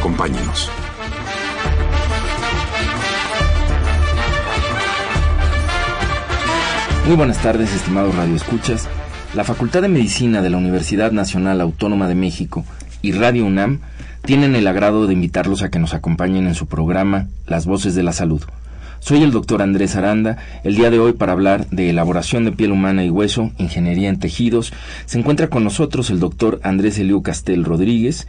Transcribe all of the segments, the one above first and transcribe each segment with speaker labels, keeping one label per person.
Speaker 1: Acompáñenos.
Speaker 2: Muy buenas tardes, estimados radioescuchas. La Facultad de Medicina de la Universidad Nacional Autónoma de México y Radio UNAM tienen el agrado de invitarlos a que nos acompañen en su programa Las Voces de la Salud. Soy el doctor Andrés Aranda. El día de hoy para hablar de elaboración de piel humana y hueso, ingeniería en tejidos, se encuentra con nosotros el doctor Andrés Eliu Castel Rodríguez.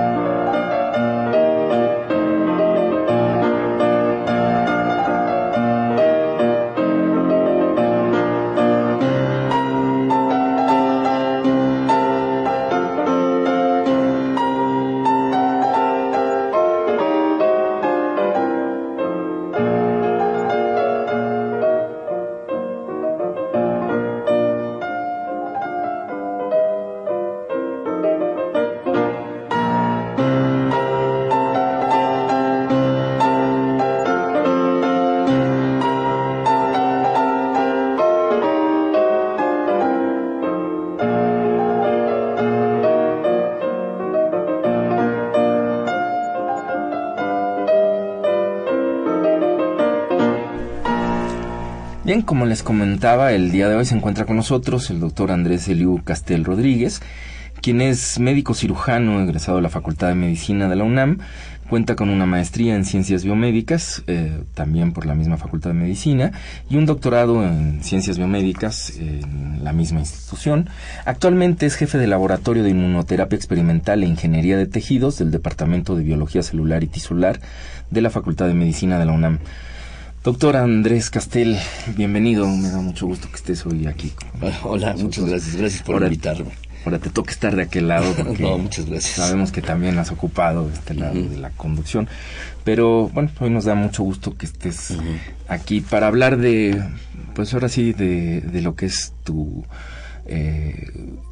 Speaker 2: Como les comentaba, el día de hoy se encuentra con nosotros el doctor Andrés Eliu Castel Rodríguez, quien es médico cirujano egresado de la Facultad de Medicina de la UNAM, cuenta con una maestría en ciencias biomédicas, eh, también por la misma Facultad de Medicina, y un doctorado en ciencias biomédicas en la misma institución. Actualmente es jefe de laboratorio de inmunoterapia experimental e ingeniería de tejidos del Departamento de Biología Celular y Tisular de la Facultad de Medicina de la UNAM. Doctor Andrés Castel, bienvenido. Me da mucho gusto que estés hoy aquí.
Speaker 3: Hola, muchas gracias. Gracias por invitarme.
Speaker 2: Ahora te toca estar de aquel lado.
Speaker 3: no, muchas gracias.
Speaker 2: Sabemos que también has ocupado este lado de la conducción. Pero bueno, hoy nos da mucho gusto que estés aquí para hablar de, pues ahora sí, de, de lo que es tu, eh,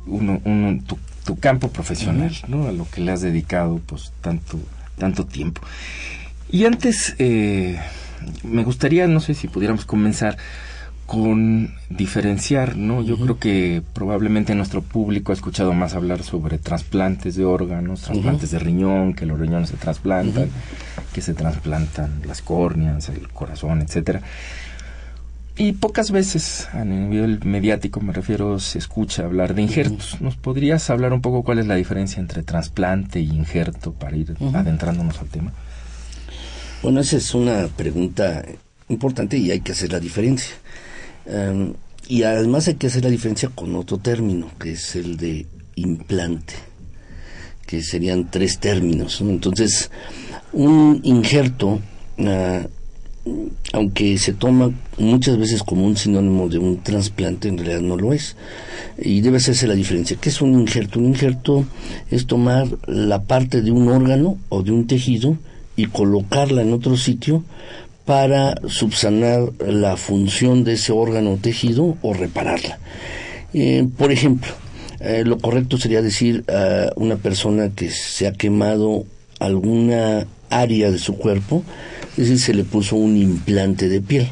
Speaker 2: uno, uno, tu, campo profesional, ¿no? A lo que le has dedicado, pues, tanto, tanto tiempo. Y antes, eh, me gustaría, no sé si pudiéramos comenzar con diferenciar, ¿no? Yo creo que probablemente nuestro público ha escuchado más hablar sobre trasplantes de órganos, trasplantes de riñón, que los riñones se trasplantan, que se trasplantan las córneas, el corazón, etcétera. Y pocas veces a nivel mediático, me refiero, se escucha hablar de injertos. ¿Nos podrías hablar un poco cuál es la diferencia entre trasplante y injerto para ir adentrándonos al tema?
Speaker 3: Bueno, esa es una pregunta importante y hay que hacer la diferencia. Em, y además hay que hacer la diferencia con otro término, que es el de implante, que serían tres términos. Entonces, un injerto, ah, aunque se toma muchas veces como un sinónimo de un trasplante, en realidad no lo es. Y debe hacerse la diferencia. ¿Qué es un injerto? Un injerto es tomar la parte de un órgano o de un tejido y colocarla en otro sitio para subsanar la función de ese órgano o tejido o repararla. Eh, por ejemplo, eh, lo correcto sería decir a una persona que se ha quemado alguna área de su cuerpo, es decir, se le puso un implante de piel.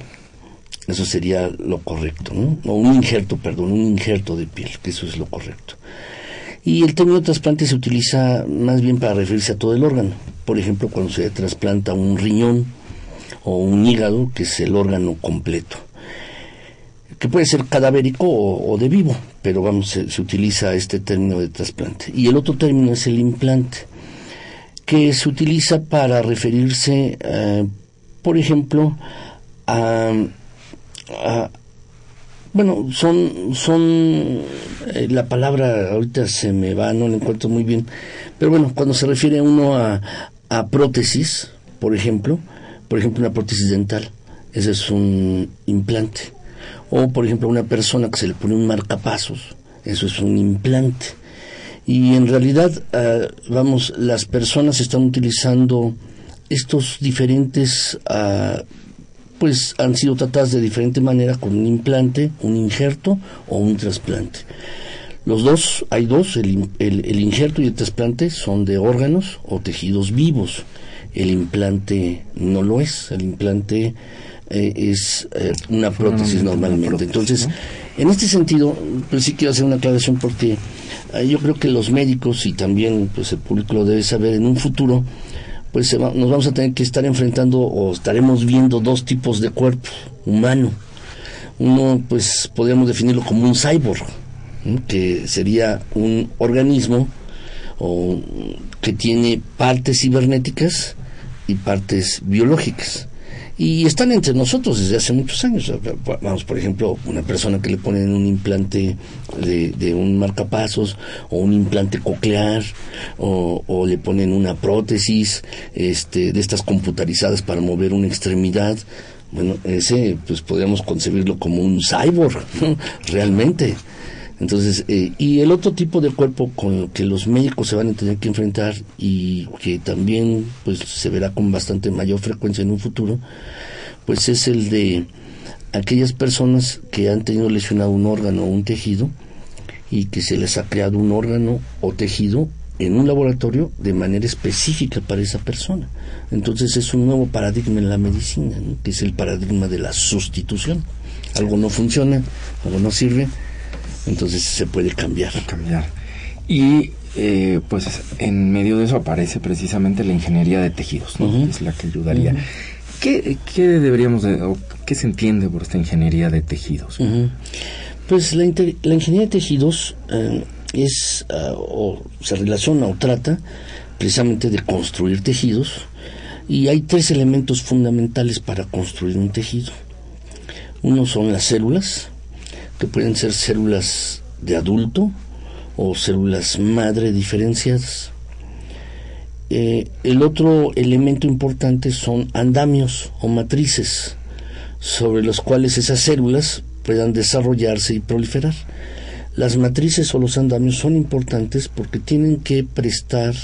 Speaker 3: Eso sería lo correcto, ¿no? O un injerto, perdón, un injerto de piel, que eso es lo correcto. Y el término trasplante se utiliza más bien para referirse a todo el órgano. Por ejemplo, cuando se trasplanta un riñón o un hígado, que es el órgano completo, que puede ser cadavérico o, de vivo, pero vamos, se, utiliza este término de trasplante. Y el otro término es el implante, que se utiliza para referirse, eh, por ejemplo, a Bueno, son, son, eh, la palabra ahorita se me va, no la encuentro muy bien, pero bueno, cuando se refiere uno a, prótesis, por ejemplo, por ejemplo una prótesis dental, ese es un implante. O por ejemplo una persona que se le pone un marcapasos, eso es un implante. Y en realidad, ah, vamos, las personas están utilizando estos diferentes, ah, pues han sido tratadas de diferente manera con un implante, un injerto o un trasplante. Los dos, hay dos, el, el, injerto y el trasplante son de órganos o tejidos vivos. El implante no lo es, el implante eh, es eh, una prótesis normalmente. Entonces, en este sentido, pues sí quiero hacer una aclaración porque eh, yo creo que los médicos y también pues el público lo debe saber en un futuro, pues nos vamos a tener que estar enfrentando o estaremos viendo dos tipos de cuerpo humano. Uno, pues podríamos definirlo como un cyborg, que sería un organismo o, que tiene partes cibernéticas y partes biológicas. Y están entre nosotros desde hace muchos años. Vamos, por ejemplo, una persona que le ponen un implante de, un marcapasos o un implante coclear o, o, le ponen una prótesis este, de estas computarizadas para mover una extremidad. Bueno, ese pues podríamos concebirlo como un cyborg, realmente. Entonces, eh, y el otro tipo de cuerpo con el que los médicos se van a tener que enfrentar y que también pues se verá con bastante mayor frecuencia en un futuro, pues es el de aquellas personas que han tenido lesionado un órgano o un tejido y que se les ha creado un órgano o tejido en un laboratorio de manera específica para esa persona. Entonces es un nuevo paradigma en la medicina, que es el paradigma de la sustitución. Algo no funciona, algo no sirve, entonces se puede cambiar.
Speaker 2: cambiar. Y eh, pues en medio de eso aparece precisamente la ingeniería de tejidos, ¿no? es la que ayudaría. ¿Qué, deberíamos de, o qué se entiende por esta ingeniería de tejidos?
Speaker 3: Pues la, la, ingeniería de tejidos eh, es ah, o se relaciona o trata precisamente de construir tejidos y hay tres elementos fundamentales para construir un tejido. Uno son las células, que pueden ser células de adulto o células madre diferenciadas. Eh, el otro elemento importante son andamios o matrices sobre los cuales esas células puedan desarrollarse y proliferar. Las matrices o los andamios son importantes porque tienen que prestar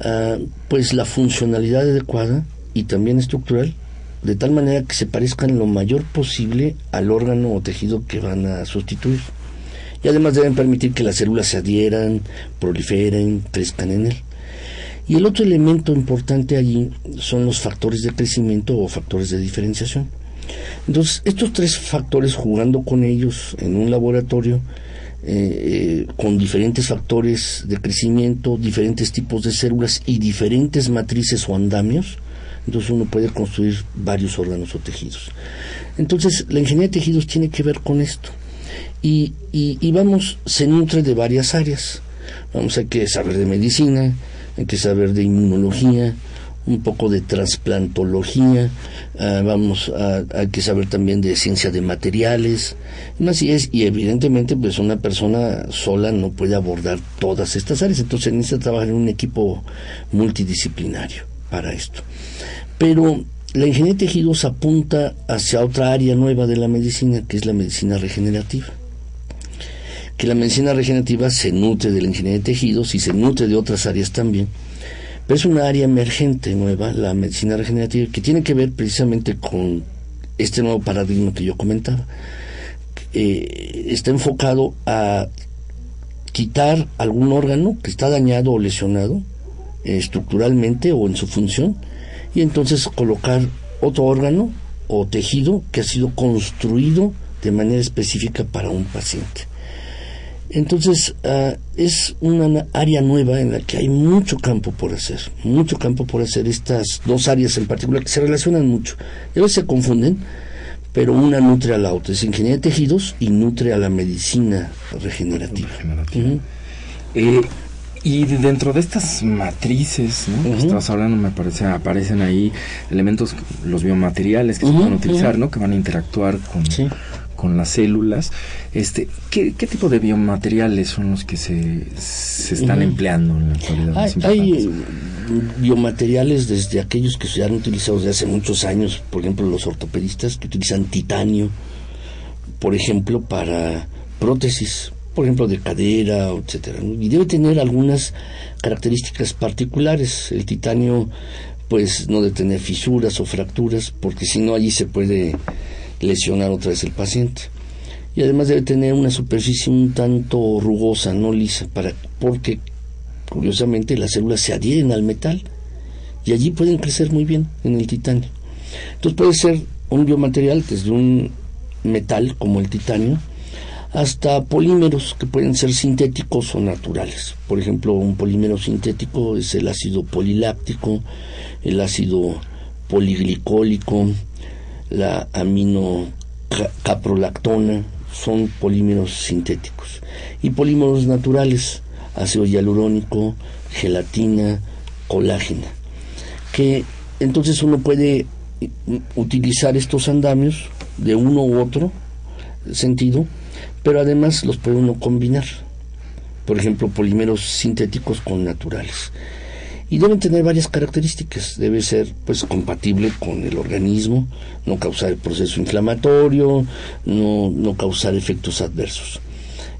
Speaker 3: ah, pues la funcionalidad adecuada y también estructural de tal manera que se parezcan lo mayor posible al órgano o tejido que van a sustituir. Y además deben permitir que las células se adhieran, proliferen, crezcan en él. Y el otro elemento importante allí son los factores de crecimiento o factores de diferenciación. Entonces, estos tres factores jugando con ellos en un laboratorio, eh, eh, con diferentes factores de crecimiento, diferentes tipos de células y diferentes matrices o andamios, entonces uno puede construir varios órganos o tejidos. Entonces la ingeniería de tejidos tiene que ver con esto. Y, y, vamos, se nutre de varias áreas. Vamos, hay que saber de medicina, hay que saber de inmunología, un poco de trasplantología, ah, vamos, a, hay que saber también de ciencia de materiales, así es, y evidentemente pues una persona sola no puede abordar todas estas áreas, entonces necesita trabajar en un equipo multidisciplinario para esto. Pero la ingeniería de tejidos apunta hacia otra área nueva de la medicina, que es la medicina regenerativa. Que la medicina regenerativa se nutre de la ingeniería de tejidos y se nutre de otras áreas también. Pero es una área emergente nueva, la medicina regenerativa, que tiene que ver precisamente con este nuevo paradigma que yo comentaba. Eh, está enfocado a quitar algún órgano que está dañado o lesionado estructuralmente o en su función y entonces colocar otro órgano o tejido que ha sido construido de manera específica para un paciente. Entonces, ah, es una área nueva en la que hay mucho campo por hacer, mucho campo por hacer, estas dos áreas en particular que se relacionan mucho. Y a veces se confunden, pero una nutre a la otra, es ingeniería de tejidos y nutre a la medicina regenerativa.
Speaker 2: Y dentro de estas matrices, ¿no? que estás hablando, me parece, aparecen ahí elementos, los biomateriales que se pueden utilizar, ¿no? Que van a interactuar con, con las células. Este, ¿qué, tipo de biomateriales son los que se, se están empleando en la actualidad?
Speaker 3: Hay, eh, biomateriales desde aquellos que se han utilizado desde hace muchos años, por ejemplo los ortopedistas que utilizan titanio, por ejemplo, para prótesis, por ejemplo, de cadera, etcétera. Y debe tener algunas características particulares. El titanio, pues, no debe tener fisuras o fracturas, porque si no, allí se puede lesionar otra vez el paciente. Y además debe tener una superficie un tanto rugosa, no lisa, para, porque curiosamente las células se adhieren al metal y allí pueden crecer muy bien en el titanio. Entonces puede ser un biomaterial desde un metal como el titanio hasta polímeros que pueden ser sintéticos o naturales. Por ejemplo, un polímero sintético es el ácido poliláctico, el ácido poliglicólico, la aminocaprolactona, son polímeros sintéticos. Y polímeros naturales, ácido hialurónico, gelatina, colágena, que entonces uno puede utilizar estos andamios de uno u otro sentido, pero además los puede uno combinar. Por ejemplo, polímeros sintéticos con naturales. Y deben tener varias características. Debe ser pues compatible con el organismo, no causar el proceso inflamatorio, no, no causar efectos adversos.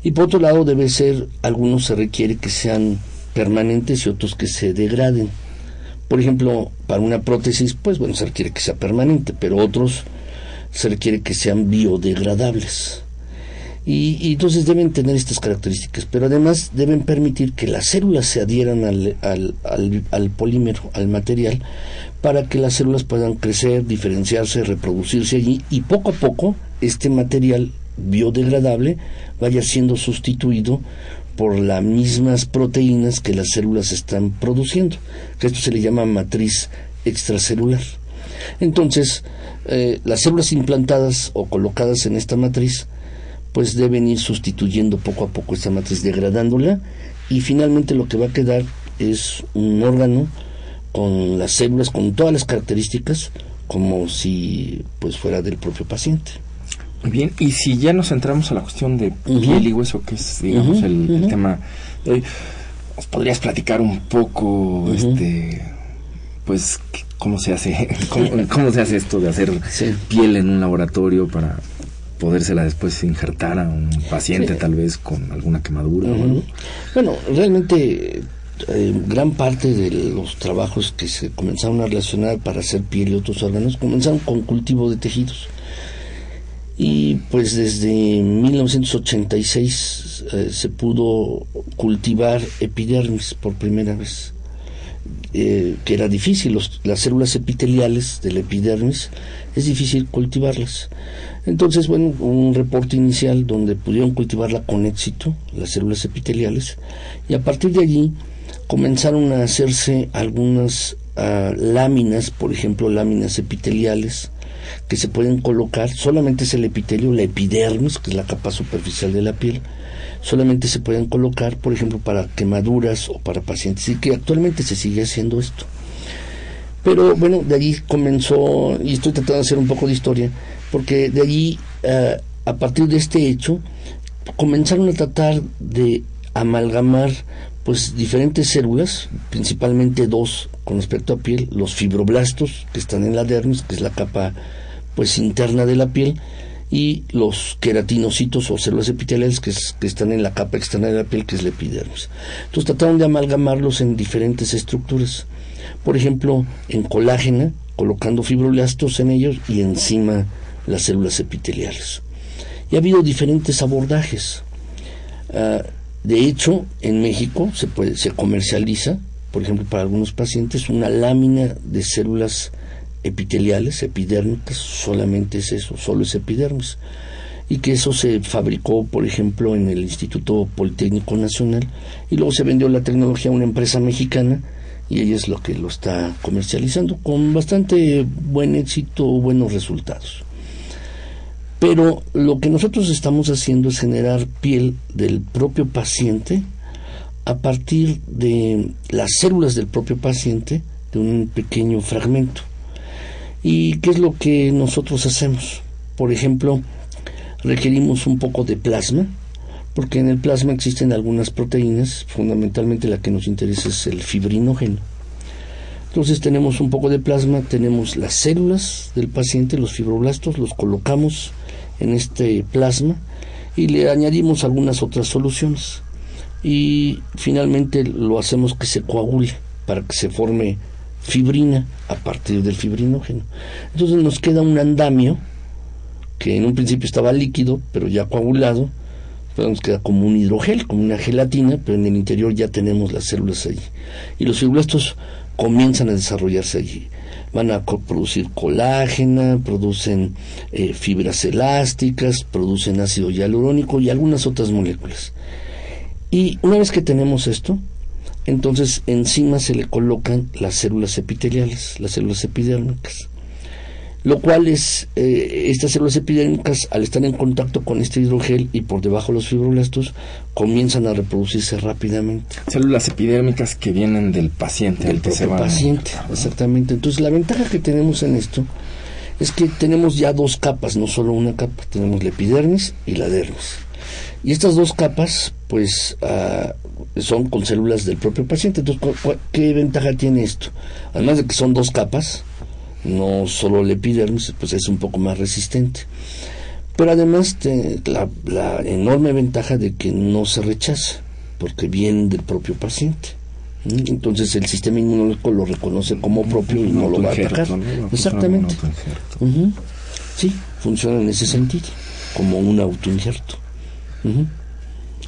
Speaker 3: Y por otro lado, debe ser, algunos se requiere que sean permanentes y otros que se degraden. Por ejemplo, para una prótesis, pues bueno, se requiere que sea permanente, pero otros se requiere que sean biodegradables. Y, entonces deben tener estas características, pero además deben permitir que las células se adhieran al, al, al, polímero, al material, para que las células puedan crecer, diferenciarse, reproducirse allí y poco a poco este material biodegradable vaya siendo sustituido por las mismas proteínas que las células están produciendo, que esto se le llama matriz extracelular. Entonces, eh, las células implantadas o colocadas en esta matriz, pues deben ir sustituyendo poco a poco esta matriz, degradándola, y finalmente lo que va a quedar es un órgano con las células, con todas las características, como si pues fuera del propio paciente.
Speaker 2: Bien, y si ya nos centramos a la cuestión de piel y hueso, que es, digamos, el, tema de hoy, ¿nos podrías platicar un poco, este, pues, cómo se hace, cómo, se hace esto de hacer piel en un laboratorio para podérsela después injertar a un paciente tal vez con alguna quemadura?
Speaker 3: Bueno, realmente eh, gran parte de los trabajos que se comenzaron a relacionar para hacer piel y otros órganos comenzaron con cultivo de tejidos. Y pues desde 1986 eh, se pudo cultivar epidermis por primera vez, eh, que era difícil, las células epiteliales del epidermis es difícil cultivarlas. Entonces, bueno, un reporte inicial donde pudieron cultivarla con éxito, las células epiteliales, y a partir de allí comenzaron a hacerse algunas ah, láminas, por ejemplo, láminas epiteliales, que se pueden colocar, solamente es el epitelio, la epidermis, que es la capa superficial de la piel, solamente se pueden colocar, por ejemplo, para quemaduras o para pacientes, y que actualmente se sigue haciendo esto. Pero bueno, de allí comenzó, y estoy tratando de hacer un poco de historia, porque de allí, eh, a partir de este hecho, comenzaron a tratar de amalgamar pues diferentes células, principalmente dos con respecto a piel, los fibroblastos que están en la dermis, que es la capa pues interna de la piel, y los queratinocitos o células epiteliales que, que, están en la capa externa de la piel, que es la epidermis. Entonces trataron de amalgamarlos en diferentes estructuras. Por ejemplo, en colágena, colocando fibroblastos en ellos y encima las células epiteliales. Y ha habido diferentes abordajes. Ah, de hecho, en México se, puede, se comercializa por ejemplo, para algunos pacientes, una lámina de células epiteliales, epidérmicas, solamente es eso, solo es epidermis. Y que eso se fabricó, por ejemplo, en el Instituto Politécnico Nacional y luego se vendió la tecnología a una empresa mexicana y ella es lo que lo está comercializando con bastante buen éxito, buenos resultados. Pero lo que nosotros estamos haciendo es generar piel del propio paciente, a partir de las células del propio paciente, de un pequeño fragmento. ¿Y qué es lo que nosotros hacemos? Por ejemplo, requerimos un poco de plasma, porque en el plasma existen algunas proteínas, fundamentalmente la que nos interesa es el fibrinógeno. Entonces tenemos un poco de plasma, tenemos las células del paciente, los fibroblastos, los colocamos en este plasma y le añadimos algunas otras soluciones. Y finalmente lo hacemos que se coagule para que se forme fibrina a partir del fibrinógeno. Entonces nos queda un andamio que en un principio estaba líquido, pero ya coagulado, nos queda como un hidrogel, como una gelatina, pero en el interior ya tenemos las células allí. Y los fibroblastos comienzan a desarrollarse allí. Van a producir colágena, producen eh, fibras elásticas, producen ácido hialurónico y algunas otras moléculas. Y una vez que tenemos esto, entonces encima se le colocan las células epiteliales, las células epidérmicas. Lo cual es, eh, estas células epidérmicas, al estar en contacto con este hidrogel y por debajo los fibroblastos, comienzan a reproducirse rápidamente.
Speaker 2: Células epidérmicas que vienen del paciente,
Speaker 3: del paciente, exactamente. Entonces la ventaja que tenemos en esto es que tenemos ya dos capas, no solo una capa, tenemos la epidermis y la dermis. Y estas dos capas, pues, ah, son con células del propio paciente. Entonces, ¿qué ventaja tiene esto? Además de que son dos capas, no solo el epidermis, pues es un poco más resistente. Pero además la, la, enorme ventaja de que no se rechaza, porque viene del propio paciente. Entonces el sistema inmunológico lo reconoce como propio y no, lo va a atacar. Exactamente. Sí, funciona en ese sentido, como un autoinjerto.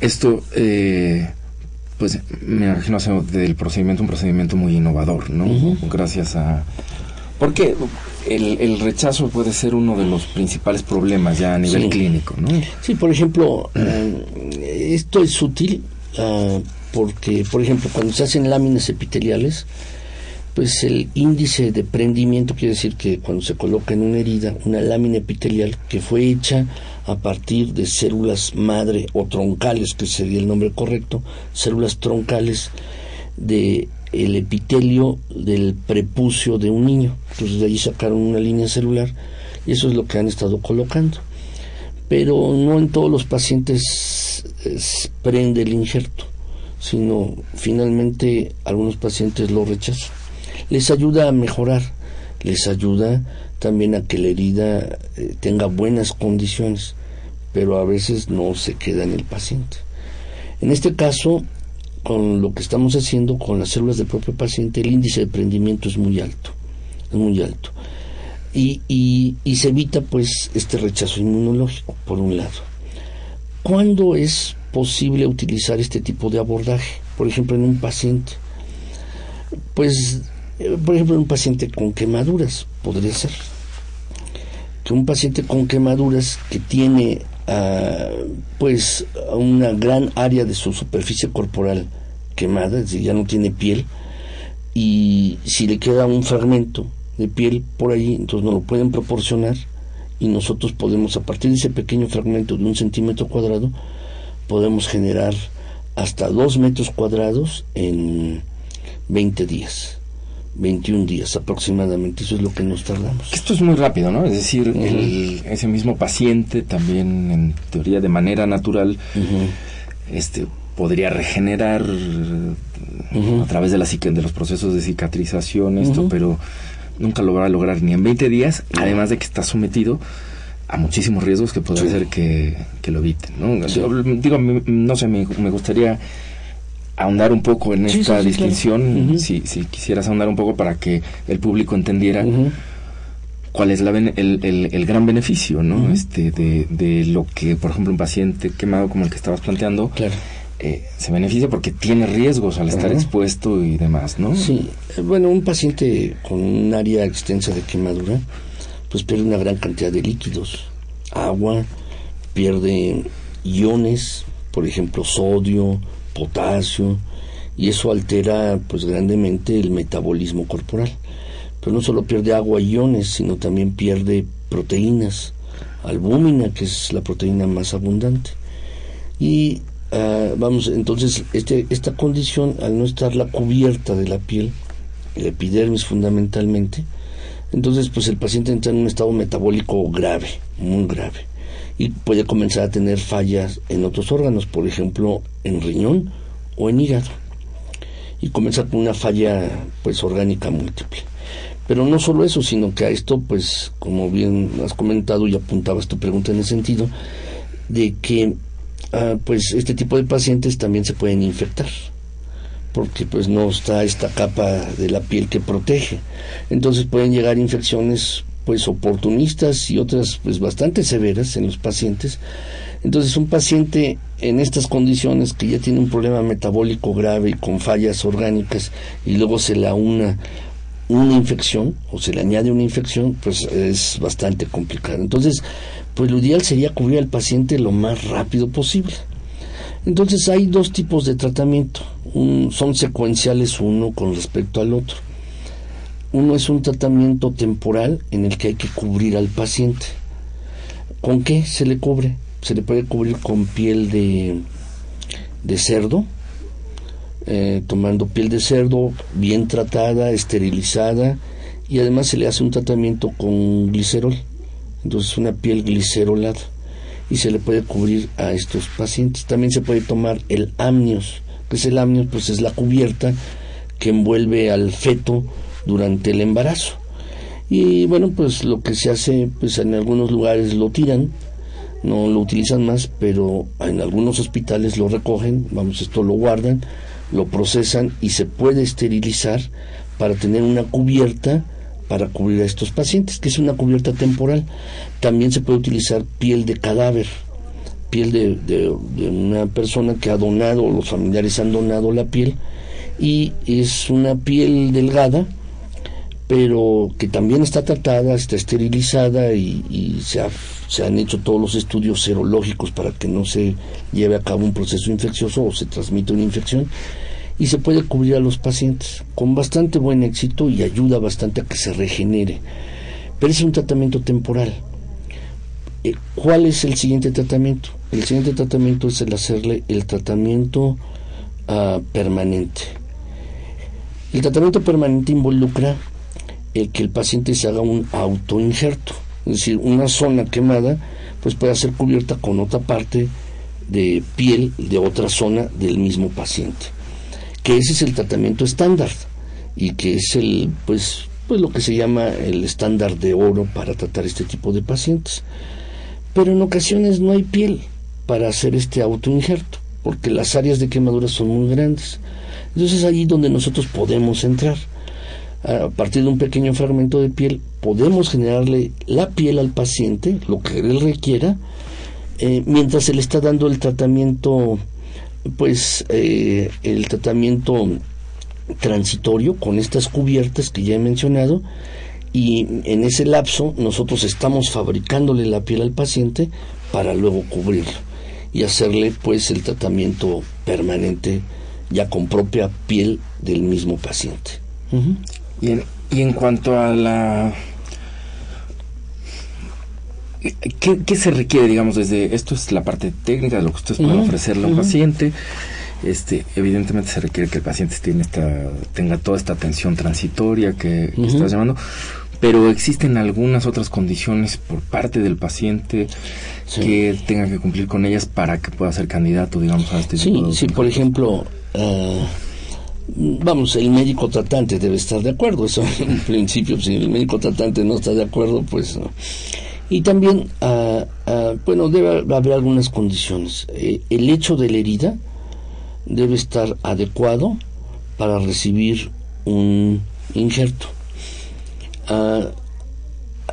Speaker 2: Esto, eh, pues me imagino del procedimiento un procedimiento muy innovador, ¿no? Gracias a porque el, rechazo puede ser uno de los principales problemas ya a nivel clínico, ¿no?
Speaker 3: Sí, por ejemplo, eh, esto es útil ah, porque, por ejemplo, cuando se hacen láminas epiteliales, pues el índice de prendimiento quiere decir que cuando se coloca en una herida una lámina epitelial que fue hecha a partir de células madre o troncales, que sería el nombre correcto, células troncales de el epitelio del prepucio de un niño. Entonces de ahí sacaron una línea celular y eso es lo que han estado colocando. Pero no en todos los pacientes prende el injerto, sino finalmente algunos pacientes lo rechazan. Les ayuda a mejorar, les ayuda también a que la herida eh, tenga buenas condiciones, pero a veces no se queda en el paciente. En este caso, con lo que estamos haciendo con las células del propio paciente, el índice de prendimiento es muy alto, es muy alto. Y, y, se evita pues este rechazo inmunológico, por un lado. ¿Cuándo es posible utilizar este tipo de abordaje? Por ejemplo, en un paciente. Pues, eh, por ejemplo, en un paciente con quemaduras, podría ser. Que un paciente con quemaduras que tiene pues una gran área de su superficie corporal quemada, es decir, ya no tiene piel, y si le queda un fragmento de piel por ahí, entonces nos lo pueden proporcionar y nosotros podemos, a partir de ese pequeño fragmento de un centímetro cuadrado, podemos generar hasta dos metros cuadrados en 20 días. 21 días aproximadamente, eso es lo que nos tardamos.
Speaker 2: Esto es muy rápido, ¿no? Es decir, ese mismo paciente también, en teoría, de manera natural, este podría regenerar a través de, la, de los procesos de cicatrización esto, pero nunca lo va a lograr ni en 20 días, además de que está sometido a muchísimos riesgos que puede hacer que, lo eviten, ¿no? Digo, no sé, me, me gustaría ahondar un poco en esta distinción, si, si, quisieras ahondar un poco para que el público entendiera cuál es la el, el, gran beneficio, ¿no? Este de, de, lo que, por ejemplo, un paciente quemado como el que estabas planteando, eh, se beneficia porque tiene riesgos al estar expuesto y demás, ¿no?
Speaker 3: Sí, eh, bueno, un paciente con un área extensa de quemadura, pues pierde una gran cantidad de líquidos, agua, pierde iones, por ejemplo, sodio, potasio, y eso altera pues grandemente el metabolismo corporal. Pero no solo pierde agua y iones, sino también pierde proteínas, albúmina, que es la proteína más abundante. Y ah, vamos, entonces este, esta condición, al no estar la cubierta de la piel, el epidermis fundamentalmente, entonces pues el paciente entra en un estado metabólico grave, muy grave. Y puede comenzar a tener fallas en otros órganos, por ejemplo, en riñón o en hígado. Y comenzar con una falla pues orgánica múltiple. Pero no solo eso, sino que a esto, pues, como bien has comentado y apuntabas tu pregunta en el sentido, de que ah, pues este tipo de pacientes también se pueden infectar porque pues no está esta capa de la piel que protege. Entonces pueden llegar infecciones pues oportunistas y otras pues bastante severas en los pacientes. Entonces un paciente en estas condiciones que ya tiene un problema metabólico grave y con fallas orgánicas y luego se le una una infección o se le añade una infección, pues es bastante complicado. Entonces, pues lo ideal sería cubrir al paciente lo más rápido posible. Entonces hay dos tipos de tratamiento, son secuenciales uno con respecto al otro. Uno es un tratamiento temporal en el que hay que cubrir al paciente. ¿Con qué se le cubre? Se le puede cubrir con piel de, de cerdo, eh, tomando piel de cerdo bien tratada, esterilizada, y además se le hace un tratamiento con glicerol, entonces una piel glicerolada, y se le puede cubrir a estos pacientes. También se puede tomar el amnios, que es el amnios, pues es la cubierta que envuelve al feto durante el embarazo. Y bueno, pues lo que se hace, pues en algunos lugares lo tiran, no lo utilizan más, pero en algunos hospitales lo recogen, vamos, esto lo guardan, lo procesan y se puede esterilizar para tener una cubierta para cubrir a estos pacientes, que es una cubierta temporal. También se puede utilizar piel de cadáver, piel de, de, una persona que ha donado, los familiares han donado la piel, y es una piel delgada, pero que también está tratada, está esterilizada y, se, han hecho todos los estudios serológicos para que no se lleve a cabo un proceso infeccioso o se transmita una infección y se puede cubrir a los pacientes con bastante buen éxito y ayuda bastante a que se regenere. Pero es un tratamiento temporal. Eh, ¿Cuál es el siguiente tratamiento? El siguiente tratamiento es el hacerle el tratamiento ah, permanente. El tratamiento permanente involucra el que el paciente se haga un autoinjerto, es decir, una zona quemada, pues puede ser cubierta con otra parte de piel de otra zona del mismo paciente. Que ese es el tratamiento estándar y que es el, pues, pues lo que se llama el estándar de oro para tratar este tipo de pacientes. Pero en ocasiones no hay piel para hacer este autoinjerto, porque las áreas de quemadura son muy grandes. Entonces es allí donde nosotros podemos entrar a partir de un pequeño fragmento de piel, podemos generarle la piel al paciente, lo que él requiera, eh, mientras se le está dando el tratamiento, pues eh, el tratamiento transitorio con estas cubiertas que ya he mencionado, y en ese lapso nosotros estamos fabricándole la piel al paciente para luego cubrirlo y hacerle pues el tratamiento permanente ya con propia piel del mismo paciente.
Speaker 2: Y en, y en cuanto a la... ¿Qué, se requiere, digamos, desde... Esto es la parte técnica de lo que ustedes pueden ofrecerle al paciente. Este, evidentemente se requiere que el paciente tiene esta, tenga toda esta atención transitoria que, estás llamando, pero existen algunas otras condiciones por parte del paciente que tenga que cumplir con ellas para que pueda ser candidato, digamos, a este
Speaker 3: tipo de... Sí, por ejemplo... Vamos, el médico tratante debe estar de acuerdo, eso en principio, si el médico tratante no está de acuerdo, pues no. Y también, ah, ah, bueno, debe haber algunas condiciones. Eh, el hecho de la herida debe estar adecuado para recibir un injerto. Ah,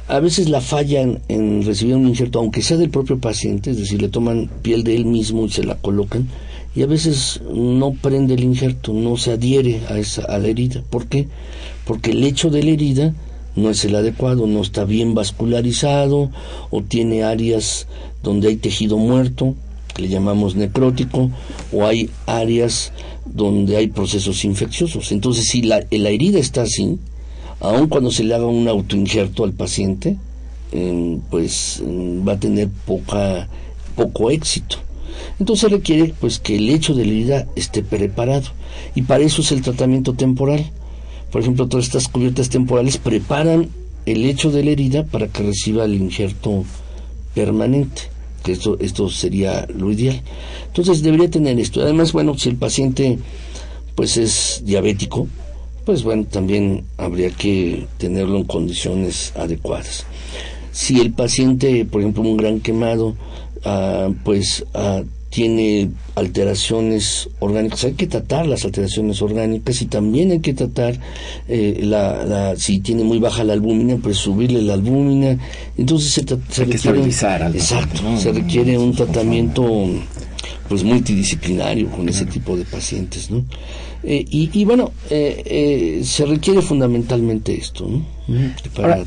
Speaker 3: a veces la falla en, recibir un injerto, aunque sea del propio paciente, es decir, le toman piel de él mismo y se la colocan, y a veces no prende el injerto, no se adhiere a, esa, a la herida. ¿Por qué? Porque el hecho de la herida no es el adecuado, no está bien vascularizado o tiene áreas donde hay tejido muerto, que le llamamos necrótico, o hay áreas donde hay procesos infecciosos. Entonces, si la, la herida está así, aun cuando se le haga un autoinjerto al paciente, eh, pues va a tener poca, poco éxito. Entonces requiere pues que el hecho de la herida esté preparado y para eso es el tratamiento temporal. Por ejemplo, todas estas cubiertas temporales preparan el hecho de la herida para que reciba el injerto permanente, que esto, esto sería lo ideal. Entonces debería tener esto. Además, bueno, si el paciente pues es diabético, pues bueno, también habría que tenerlo en condiciones adecuadas. Si el paciente, por ejemplo, un gran quemado, ah, pues ah, tiene alteraciones orgánicas, hay que tratar las alteraciones orgánicas y también hay que tratar eh, la, si tiene muy baja la albúmina, pues subirle la albúmina. Entonces se,
Speaker 2: requiere,
Speaker 3: exacto, se requiere un tratamiento pues multidisciplinario con ese tipo de pacientes, ¿no? Eh, y, bueno, eh, se requiere fundamentalmente esto, ¿no?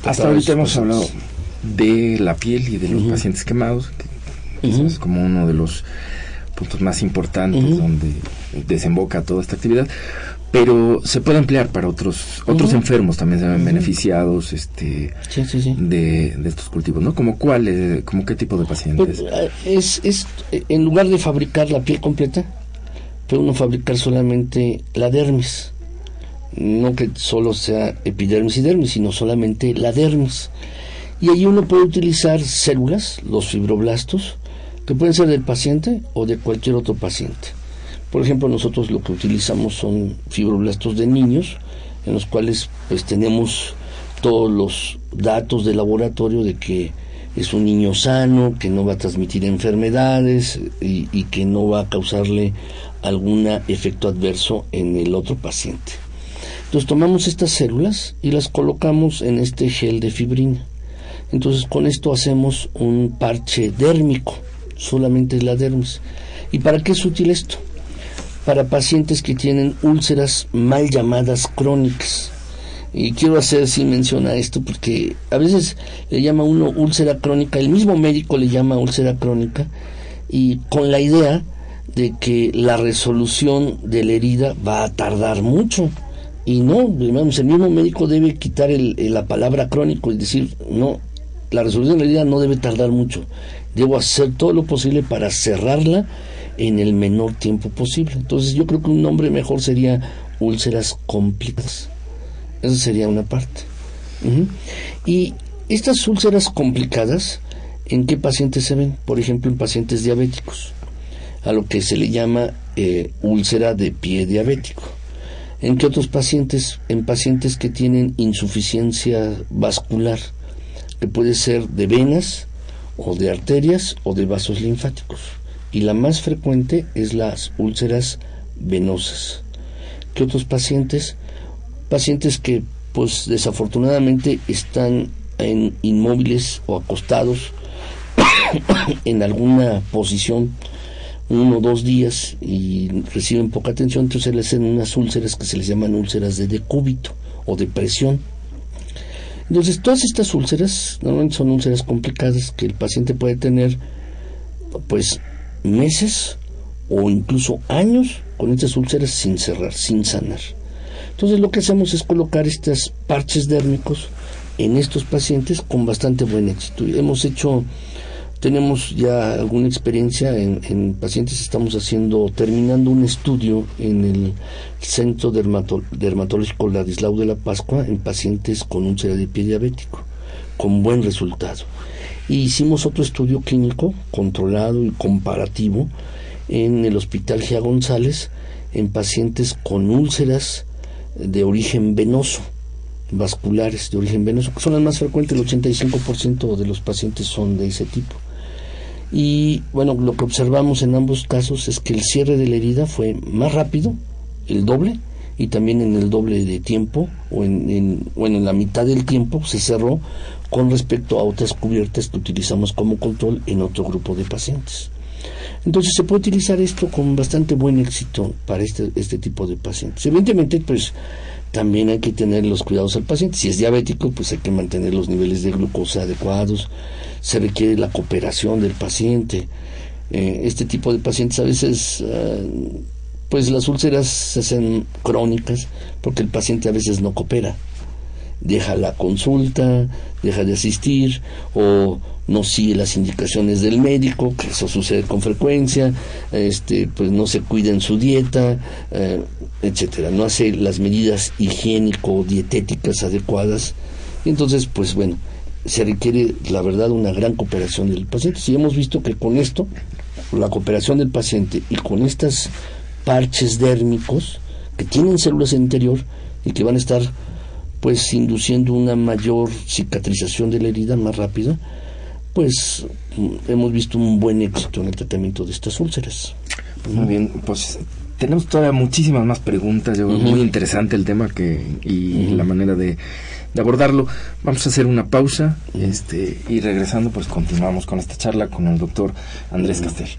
Speaker 2: hasta ahorita hemos hablado de la piel y de los pacientes quemados, que es como uno de los puntos más importantes donde desemboca toda esta actividad pero se puede emplear para otros otros enfermos también se ven beneficiados este De, estos cultivos no como cuál como qué tipo de pacientes
Speaker 3: pues, eh, es, es en lugar de fabricar la piel completa puede uno fabricar solamente la dermis. No que solo sea epidermis y dermis sino solamente la dermis. Y ahí uno puede utilizar células los fibroblastos que pueden ser del paciente o de cualquier otro paciente. Por ejemplo, nosotros lo que utilizamos son fibroblastos de niños, en los cuales pues tenemos todos los datos de laboratorio de que es un niño sano, que no va a transmitir enfermedades y, y que no va a causarle algún efecto adverso en el otro paciente. Entonces tomamos estas células y las colocamos en este gel de fibrina. Entonces con esto hacemos un parche dérmico solamente la dermis. ¿Y para qué es útil esto? Para pacientes que tienen úlceras mal llamadas crónicas. Y quiero hacer si menciona esto porque a veces le llama uno úlcera crónica, el mismo médico le llama úlcera crónica y con la idea de que la resolución de la herida va a tardar mucho. Y no, el mismo médico debe quitar la palabra crónico y decir, no, la resolución de la herida no debe tardar mucho debo hacer todo lo posible para cerrarla en el menor tiempo posible. Entonces yo creo que un nombre mejor sería úlceras complicadas. Esa sería una parte. Y estas úlceras complicadas, ¿en qué pacientes se ven? Por ejemplo, en pacientes diabéticos, a lo que se le llama eh, úlcera de pie diabético. ¿En qué otros pacientes? En pacientes que tienen insuficiencia vascular, que puede ser de venas, o de arterias o de vasos linfáticos. Y la más frecuente es las úlceras venosas. ¿Qué otros pacientes? Pacientes que pues desafortunadamente están en inmóviles o acostados en alguna posición uno o dos días y reciben poca atención, entonces se les hacen unas úlceras que se les llaman úlceras de decúbito o de presión entonces, todas estas úlceras normalmente son úlceras complicadas que el paciente puede tener, pues, meses o incluso años con estas úlceras sin cerrar, sin sanar. Entonces, lo que hacemos es colocar estos parches dérmicos en estos pacientes con bastante buen éxito. Hemos hecho tenemos ya alguna experiencia en, pacientes, estamos haciendo, terminando un estudio en el Centro Dermatológico Ladislao de la Pascua en pacientes con úlcera de pie diabético, con buen resultado. Y hicimos otro estudio clínico controlado y comparativo en el Hospital Gia González en pacientes con úlceras de origen venoso vasculares de origen venoso, que son las más frecuentes, el 85% de los pacientes son de ese tipo. Y bueno, lo que observamos en ambos casos es que el cierre de la herida fue más rápido, el doble, y también en el doble de tiempo, o en, bueno, en la mitad del tiempo se cerró con respecto a otras cubiertas que utilizamos como control en otro grupo de pacientes. Entonces se puede utilizar esto con bastante buen éxito para este, este tipo de pacientes. Evidentemente, pues también hay que tener los cuidados al paciente. Si es diabético, pues hay que mantener los niveles de glucosa adecuados, se requiere la cooperación del paciente. Eh, este tipo de pacientes a veces, eh, pues las úlceras se hacen crónicas porque el paciente a veces no coopera. Deja la consulta, deja de asistir o no sigue las indicaciones del médico, que eso sucede con frecuencia, este, pues no se cuida en su dieta, eh, etcétera, no hace las medidas higiénico-dietéticas adecuadas, entonces, pues bueno, se requiere, la verdad, una gran cooperación del paciente. Si hemos visto que con esto, la cooperación del paciente y con estas parches dérmicos que tienen células en interior y que van a estar pues induciendo una mayor cicatrización de la herida más rápida, pues hemos visto un buen éxito en el tratamiento de estas úlceras.
Speaker 2: Muy bien, pues tenemos todavía muchísimas más preguntas, yo muy interesante el tema que y la manera de, de, abordarlo. Vamos a hacer una pausa este y regresando pues continuamos con esta charla con el doctor Andrés Castel.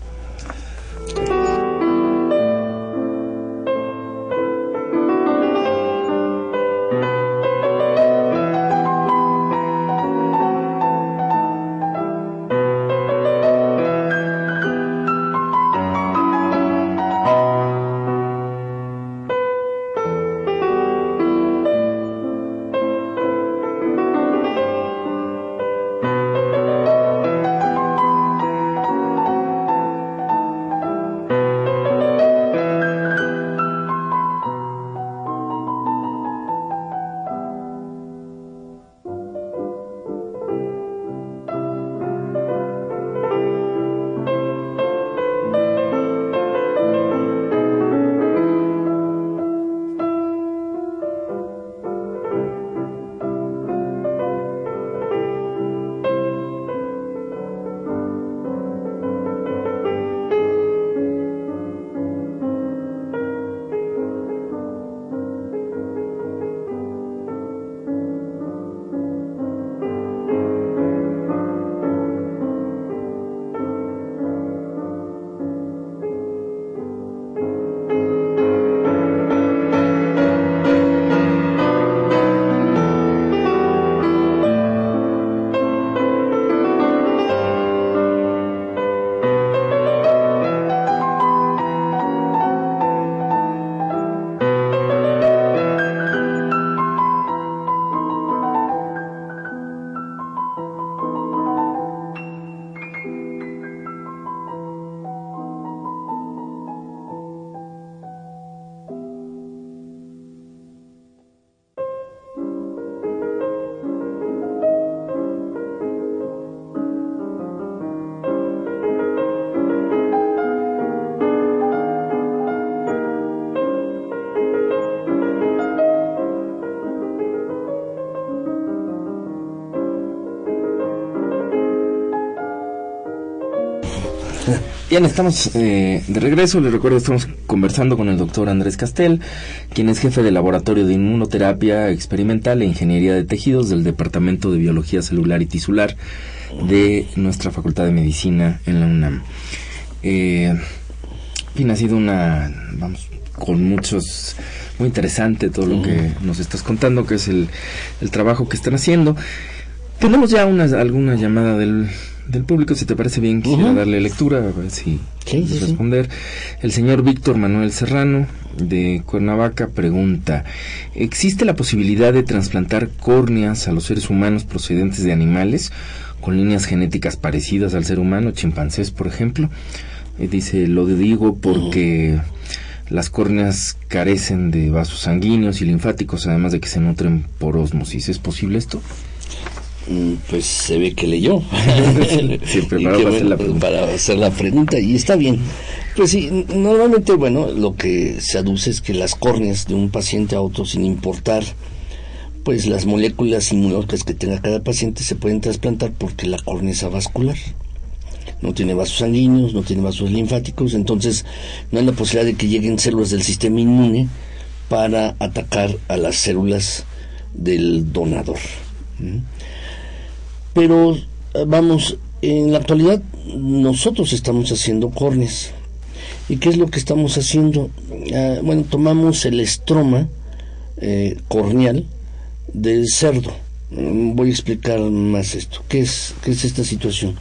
Speaker 2: Bien, estamos eh, de regreso. Les recuerdo, estamos conversando con el doctor Andrés Castel, quien es jefe del Laboratorio de Inmunoterapia Experimental e Ingeniería de Tejidos del Departamento de Biología Celular y Tisular de nuestra Facultad de Medicina en la UNAM. Eh, en fin, ha sido una, vamos, con muchos, muy interesante todo lo que nos estás contando, que es el, el trabajo que están haciendo. Tenemos ya una, alguna llamada del, del público, si te parece bien, quisiera darle lectura, a ver si
Speaker 3: sí,
Speaker 2: responder. El señor Víctor Manuel Serrano, de Cuernavaca, pregunta, ¿existe la posibilidad de trasplantar córneas a los seres humanos procedentes de animales con líneas genéticas parecidas al ser humano, chimpancés, por ejemplo? Eh, dice, lo digo porque... Las córneas carecen de vasos sanguíneos y linfáticos, además de que se nutren por osmosis. ¿Es posible esto?
Speaker 3: Mm, pues se ve que leyó
Speaker 2: Siempre para, hacer la
Speaker 3: para hacer la pregunta y está bien. Pues sí, normalmente, bueno, lo que se aduce es que las córneas de un paciente a otro, sin importar pues las moléculas inmunológicas que tenga cada paciente, se pueden trasplantar porque la córnea es avascular. No tiene vasos sanguíneos, no tiene vasos linfáticos, entonces no hay la posibilidad de que lleguen células del sistema inmune para atacar a las células del donador. Pero eh, vamos, en la actualidad nosotros estamos haciendo córneas. ¿Y qué es lo que estamos haciendo? Ah, bueno, tomamos el estroma eh, corneal del cerdo. Mm, voy a explicar más esto. ¿Qué es, ¿Qué es esta situación?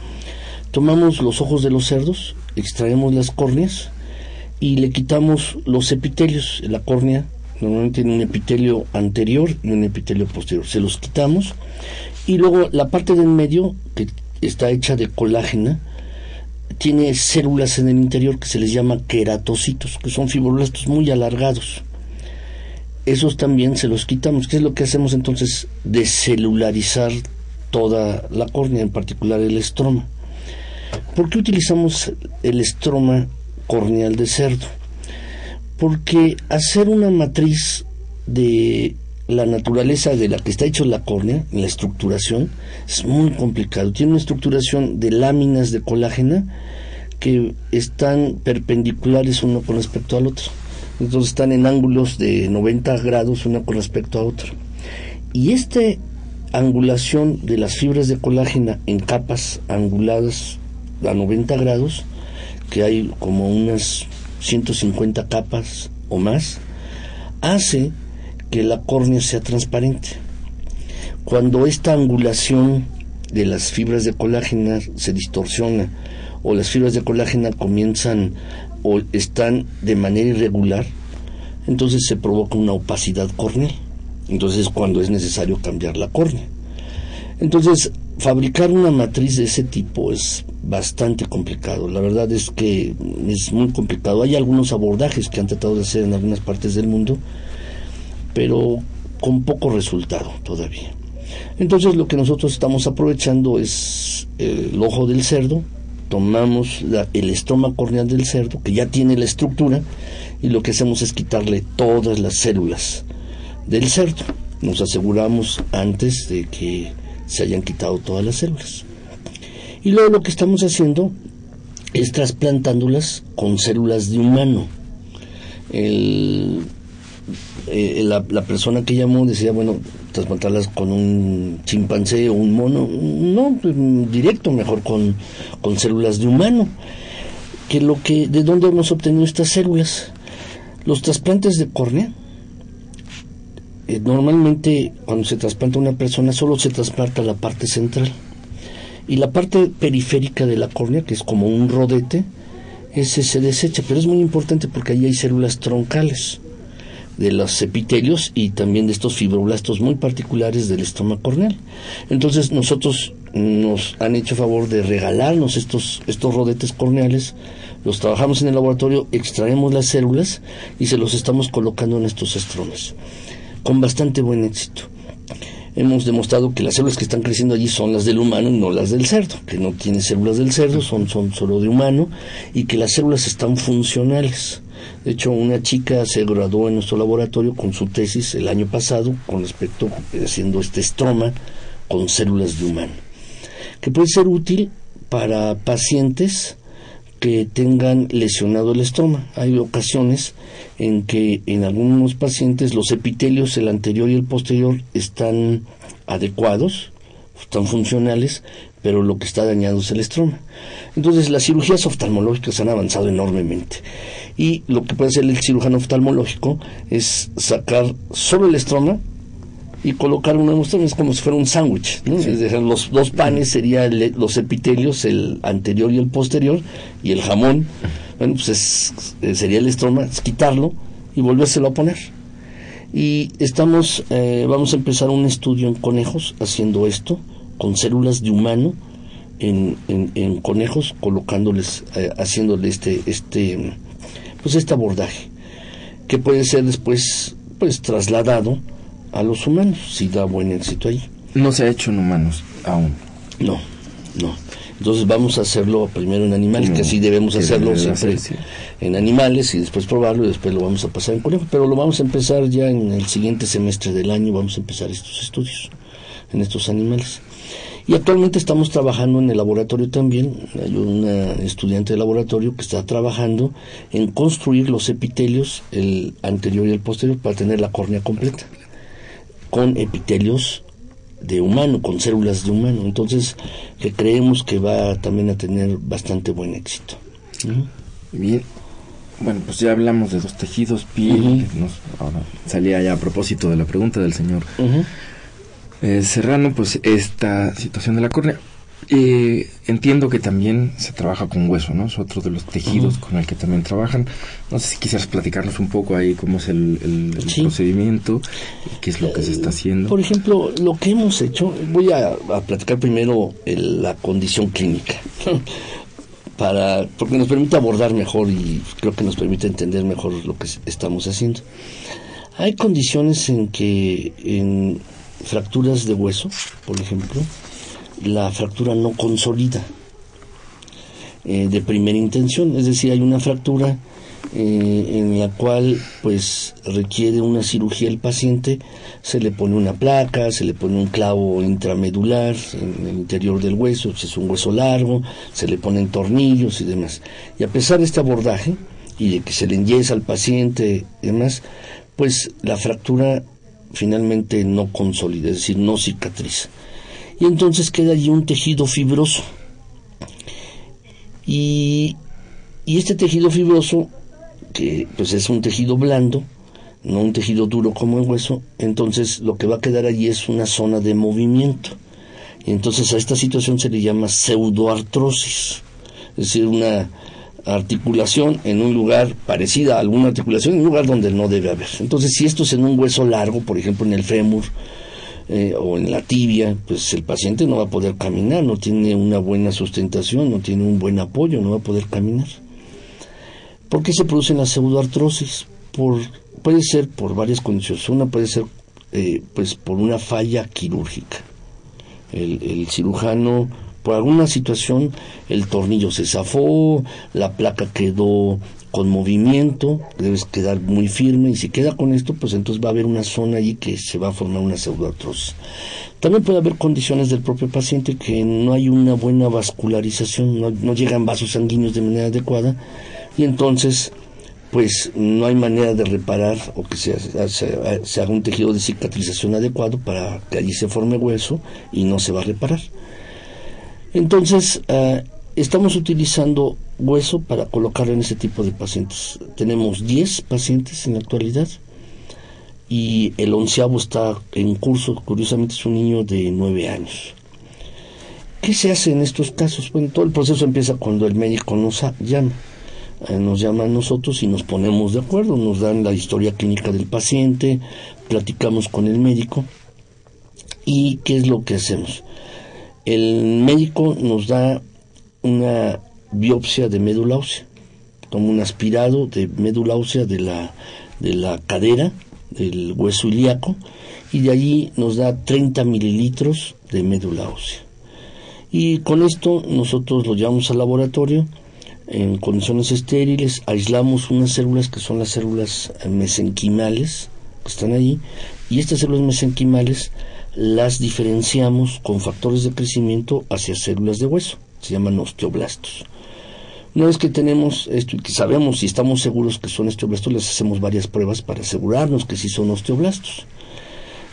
Speaker 3: Tomamos los ojos de los cerdos, extraemos las córneas y le quitamos los epitelios. La córnea normalmente tiene un epitelio anterior y un epitelio posterior. Se los quitamos y luego la parte del medio, que está hecha de colágena, tiene células en el interior que se les llama queratocitos, que son fibroblastos muy alargados. Esos también se los quitamos. ¿Qué es lo que hacemos entonces? Decelularizar toda la córnea, en particular el estroma. ¿Por qué utilizamos el estroma corneal de cerdo? Porque hacer una matriz de la naturaleza de la que está hecho la córnea, la estructuración, es muy complicado. Tiene una estructuración de láminas de colágena que están perpendiculares uno con respecto al otro. Entonces están en ángulos de 90 grados uno con respecto a otro. Y esta angulación de las fibras de colágena en capas anguladas a 90 grados, que hay como unas 150 capas o más, hace que la córnea sea transparente. Cuando esta angulación de las fibras de colágena se distorsiona o las fibras de colágena comienzan o están de manera irregular, entonces se provoca una opacidad corneal. Entonces cuando es necesario cambiar la córnea. Entonces, fabricar una matriz de ese tipo es bastante complicado. La verdad es que es muy complicado. Hay algunos abordajes que han tratado de hacer en algunas partes del mundo, pero con poco resultado todavía. Entonces lo que nosotros estamos aprovechando es el ojo del cerdo, tomamos el estómago corneal del cerdo, que ya tiene la estructura, y lo que hacemos es quitarle todas las células del cerdo. Nos aseguramos antes de que se hayan quitado todas las células. Y luego lo que estamos haciendo es trasplantándolas con células de humano. Eh, la, persona que llamó decía, bueno, trasplantarlas con un chimpancé o un mono. No, pues, directo, mejor con, con células de humano. Que lo que, ¿De dónde hemos obtenido estas células? Los trasplantes de córnea eh, normalmente cuando se trasplanta una persona solo se trasplanta la parte central y la parte periférica de la córnea, que es como un rodete, ese se desecha, pero es muy importante porque ahí hay células troncales de los epitelios y también de estos fibroblastos muy particulares del estómago corneal. Entonces nosotros nos han hecho favor de regalarnos estos, estos rodetes corneales, los trabajamos en el laboratorio, extraemos las células y se los estamos colocando en estos estrones con bastante buen éxito. Hemos demostrado que las células que están creciendo allí son las del humano y no las del cerdo, que no tiene células del cerdo, son, son solo de humano, y que las células están funcionales. De hecho, una chica se graduó en nuestro laboratorio con su tesis el año pasado con respecto haciendo este estroma con células de humano, que puede ser útil para pacientes que tengan lesionado el estómago. Hay ocasiones en que en algunos pacientes los epitelios, el anterior y el posterior, están adecuados, están funcionales, pero lo que está dañado es el estroma. Entonces las cirugías oftalmológicas han avanzado enormemente y lo que puede hacer el cirujano oftalmológico es sacar solo el estroma y colocar una muestra es como si fuera un sándwich. Los dos panes serían los epitelios, el anterior y el posterior, y el jamón, bueno, pues eh, sería el estroma, es quitarlo y volvérselo a poner. Y estamos, eh, vamos a empezar un estudio en conejos haciendo esto, con células de humano en, en, conejos, colocándoles, eh, haciéndole este, este, pues este abordaje, que puede ser después, pues trasladado a los humanos, si da buen éxito ahí.
Speaker 2: No se ha hecho en humanos aún.
Speaker 3: No, no. Entonces vamos a hacerlo primero en animales, que así debemos hacerlo siempre en animales y después probarlo y después lo vamos a pasar en conejos, pero lo vamos a empezar ya en el siguiente semestre del año, vamos a empezar estos estudios en estos animales. Y actualmente estamos trabajando en el laboratorio también, hay una estudiante de laboratorio que está trabajando en construir los epitelios, el anterior y el posterior, para tener la córnea completa con epitelios de humano, con células de humano. Entonces, que creemos que va también a tener bastante buen éxito.
Speaker 2: Bien. Bueno, pues ya hablamos de dos tejidos, piel, ahora salía ya a propósito de la pregunta del señor eh, Serrano, pues esta situación de la córnea. Eh, entiendo que también se trabaja con hueso, ¿no? Es otro de los tejidos con el que también trabajan. No sé si quisieras platicarnos un poco ahí cómo es el, procedimiento qué es lo que se está haciendo.
Speaker 3: Por ejemplo, lo que hemos hecho, voy a, platicar primero la condición clínica. para porque nos permite abordar mejor y creo que nos permite entender mejor lo que estamos haciendo. Hay condiciones en que en fracturas de hueso, por ejemplo, la fractura no consolida eh, de primera intención, es decir, hay una fractura eh, en la cual pues requiere una cirugía el paciente, se le pone una placa, se le pone un clavo intramedular en el interior del hueso, si es un hueso largo, se le ponen tornillos y demás. Y a pesar de este abordaje y de que se le enyesa al paciente y demás, pues la fractura finalmente no consolida, es decir, no cicatriza. Y entonces queda allí un tejido fibroso y, este tejido fibroso, que pues es un tejido blando, no un tejido duro como el hueso, entonces lo que va a quedar allí es una zona de movimiento. Y entonces a esta situación se le llama pseudoartrosis, es decir, una articulación en un lugar parecida a alguna articulación, en un lugar donde no debe haber. Entonces, si esto es en un hueso largo, por ejemplo en el fémur, eh, o en la tibia, pues el paciente no va a poder caminar, no tiene una buena sustentación, no tiene un buen apoyo, no va a poder caminar. ¿Por qué se producen las pseudoartrosis? Por, puede ser por varias condiciones. Una puede ser eh, pues por una falla quirúrgica. El cirujano, por alguna situación, el tornillo se zafó, la placa quedó con movimiento, debes quedar muy firme y si queda con esto, pues entonces va a haber una zona allí que se va a formar una pseudoartrosis. También puede haber condiciones del propio paciente que no hay una buena vascularización, no, llegan vasos sanguíneos de manera adecuada y entonces pues no hay manera de reparar o que se, se, haga un tejido de cicatrización adecuado para que allí se forme hueso y no se va a reparar. Entonces, ah, estamos utilizando hueso para colocarlo en ese tipo de pacientes. Tenemos 10 pacientes en la actualidad y el onceavo está en curso, curiosamente es un niño de 9 años. ¿Qué se hace en estos casos? Bueno, todo el proceso empieza cuando el médico nos llama. Eh, nos llama a nosotros y nos ponemos de acuerdo, nos dan la historia clínica del paciente, platicamos con el médico y ¿qué es lo que hacemos? El médico nos da una biopsia de médula ósea, como un aspirado de médula ósea de la, de la cadera, del hueso ilíaco, y de allí nos da 30 mililitros de médula ósea. Y con esto nosotros lo llevamos al laboratorio en condiciones estériles, aislamos unas células que son las células mesenquimales que están allí, y estas células mesenquimales las diferenciamos con factores de crecimiento hacia células de hueso se llaman osteoblastos. Una vez que tenemos esto y que sabemos si estamos seguros que son osteoblastos, les hacemos varias pruebas para asegurarnos que sí son osteoblastos.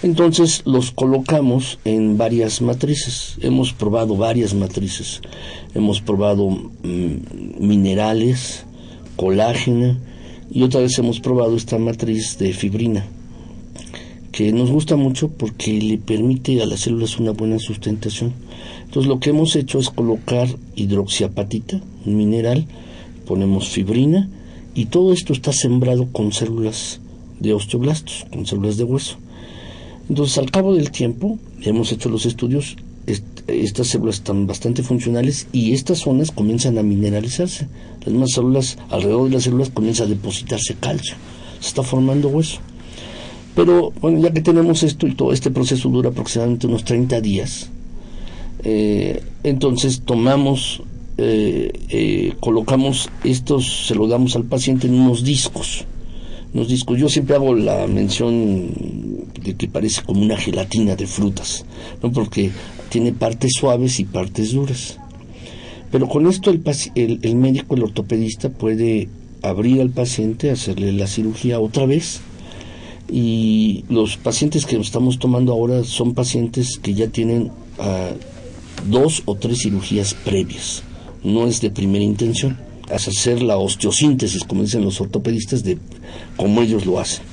Speaker 3: Entonces los colocamos en varias matrices. Hemos probado varias matrices. Hemos probado mm, minerales, colágeno y otra vez hemos probado esta matriz de fibrina que nos gusta mucho porque le permite a las células una buena sustentación. Entonces lo que hemos hecho es colocar hidroxiapatita, un mineral, ponemos fibrina y todo esto está sembrado con células de osteoblastos, con células de hueso. Entonces al cabo del tiempo, hemos hecho los estudios, estas células están bastante funcionales y estas zonas comienzan a mineralizarse. Las demás células, alrededor de las células comienza a depositarse calcio. Se está formando hueso. Pero bueno, ya que tenemos esto y todo este proceso dura aproximadamente unos 30 días, eh, entonces tomamos, eh, eh, colocamos estos, se lo damos al paciente en unos discos. Unos discos. Yo siempre hago la mención de que parece como una gelatina de frutas, ¿no? porque tiene partes suaves y partes duras. Pero con esto el, el, el médico, el ortopedista, puede abrir al paciente, hacerle la cirugía otra vez y los pacientes que estamos tomando ahora son pacientes que ya tienen uh, dos o tres cirugías previas. No es de primera intención. Es hacer la osteosíntesis, como dicen los ortopedistas, de cómo ellos lo hacen.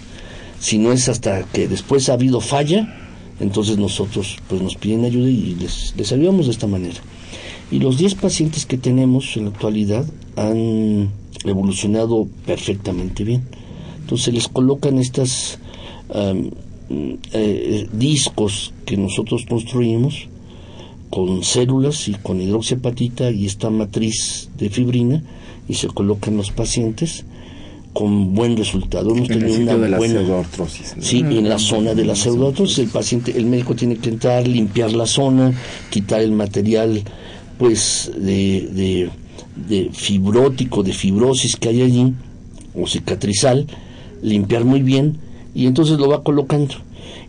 Speaker 3: Si no es hasta que después ha habido falla, entonces nosotros pues nos piden ayuda y les, les ayudamos de esta manera. Y los 10 pacientes que tenemos en la actualidad han evolucionado perfectamente bien. Entonces les colocan estas eh, discos que nosotros construimos con células y con hidroxiapatita y esta matriz de fibrina y se colocan los pacientes con buen resultado. Hemos
Speaker 2: En el
Speaker 3: tenido
Speaker 2: sitio
Speaker 3: una
Speaker 2: de la
Speaker 3: buena
Speaker 2: pseudoartrosis. ¿no?
Speaker 3: Sí, en la zona de la pseudoartrosis, el paciente, el médico tiene que entrar, limpiar la zona, quitar el material, pues, de, de, de fibrótico, de fibrosis que hay allí, o cicatrizal, limpiar muy bien, y entonces lo va colocando.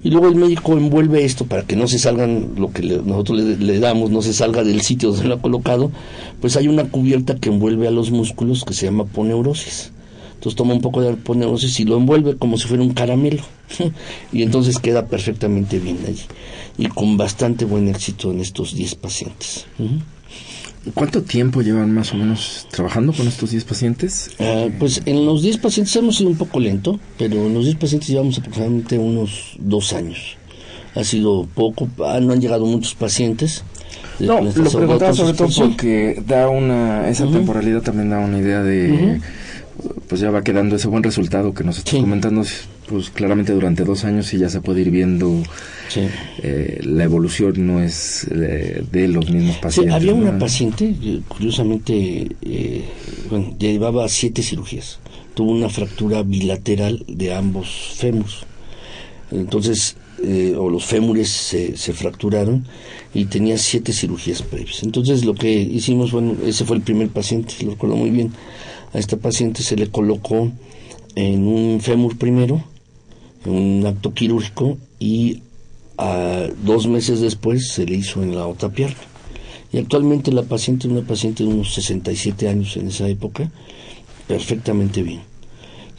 Speaker 3: Y luego el médico envuelve esto para que no se salgan, lo que le- nosotros le, damos, no se salga del sitio donde lo ha colocado, pues hay una cubierta que envuelve a los músculos que se llama poneurosis. Entonces toma un poco de poneurosis y lo envuelve como si fuera un caramelo. y entonces queda perfectamente bien allí. Y con bastante buen éxito en estos 10 pacientes.
Speaker 2: ¿Cuánto tiempo llevan más o menos trabajando con estos 10 pacientes?
Speaker 3: Ah, pues en los 10 pacientes hemos sido un poco lento, pero en los 10 pacientes llevamos aproximadamente unos dos años. Ha sido poco, ah, no han llegado muchos pacientes.
Speaker 2: No, lo preguntaba sobre todo porque da una, esa temporalidad también da una idea de, pues ya va quedando ese buen resultado que nos estás
Speaker 3: Sí.
Speaker 2: comentando, pues claramente durante dos años y ya se puede ir viendo
Speaker 3: Sí.
Speaker 2: eh, la evolución no es eh, de los mismos
Speaker 3: Sí,
Speaker 2: pacientes.
Speaker 3: había
Speaker 2: ¿no?
Speaker 3: una paciente, eh, curiosamente, eh, bueno, llevaba siete cirugías. Tuvo una fractura bilateral de ambos fémurs. Entonces, eh, o los fémures se, se fracturaron y tenía siete cirugías previas. Entonces, lo que hicimos, bueno, ese fue el primer paciente, lo recuerdo muy bien. A esta paciente se le colocó en un fémur primero, un acto quirúrgico, y a dos meses después se le hizo en la otra pierna. Y actualmente la paciente es una paciente de unos 67 años en esa época, perfectamente bien.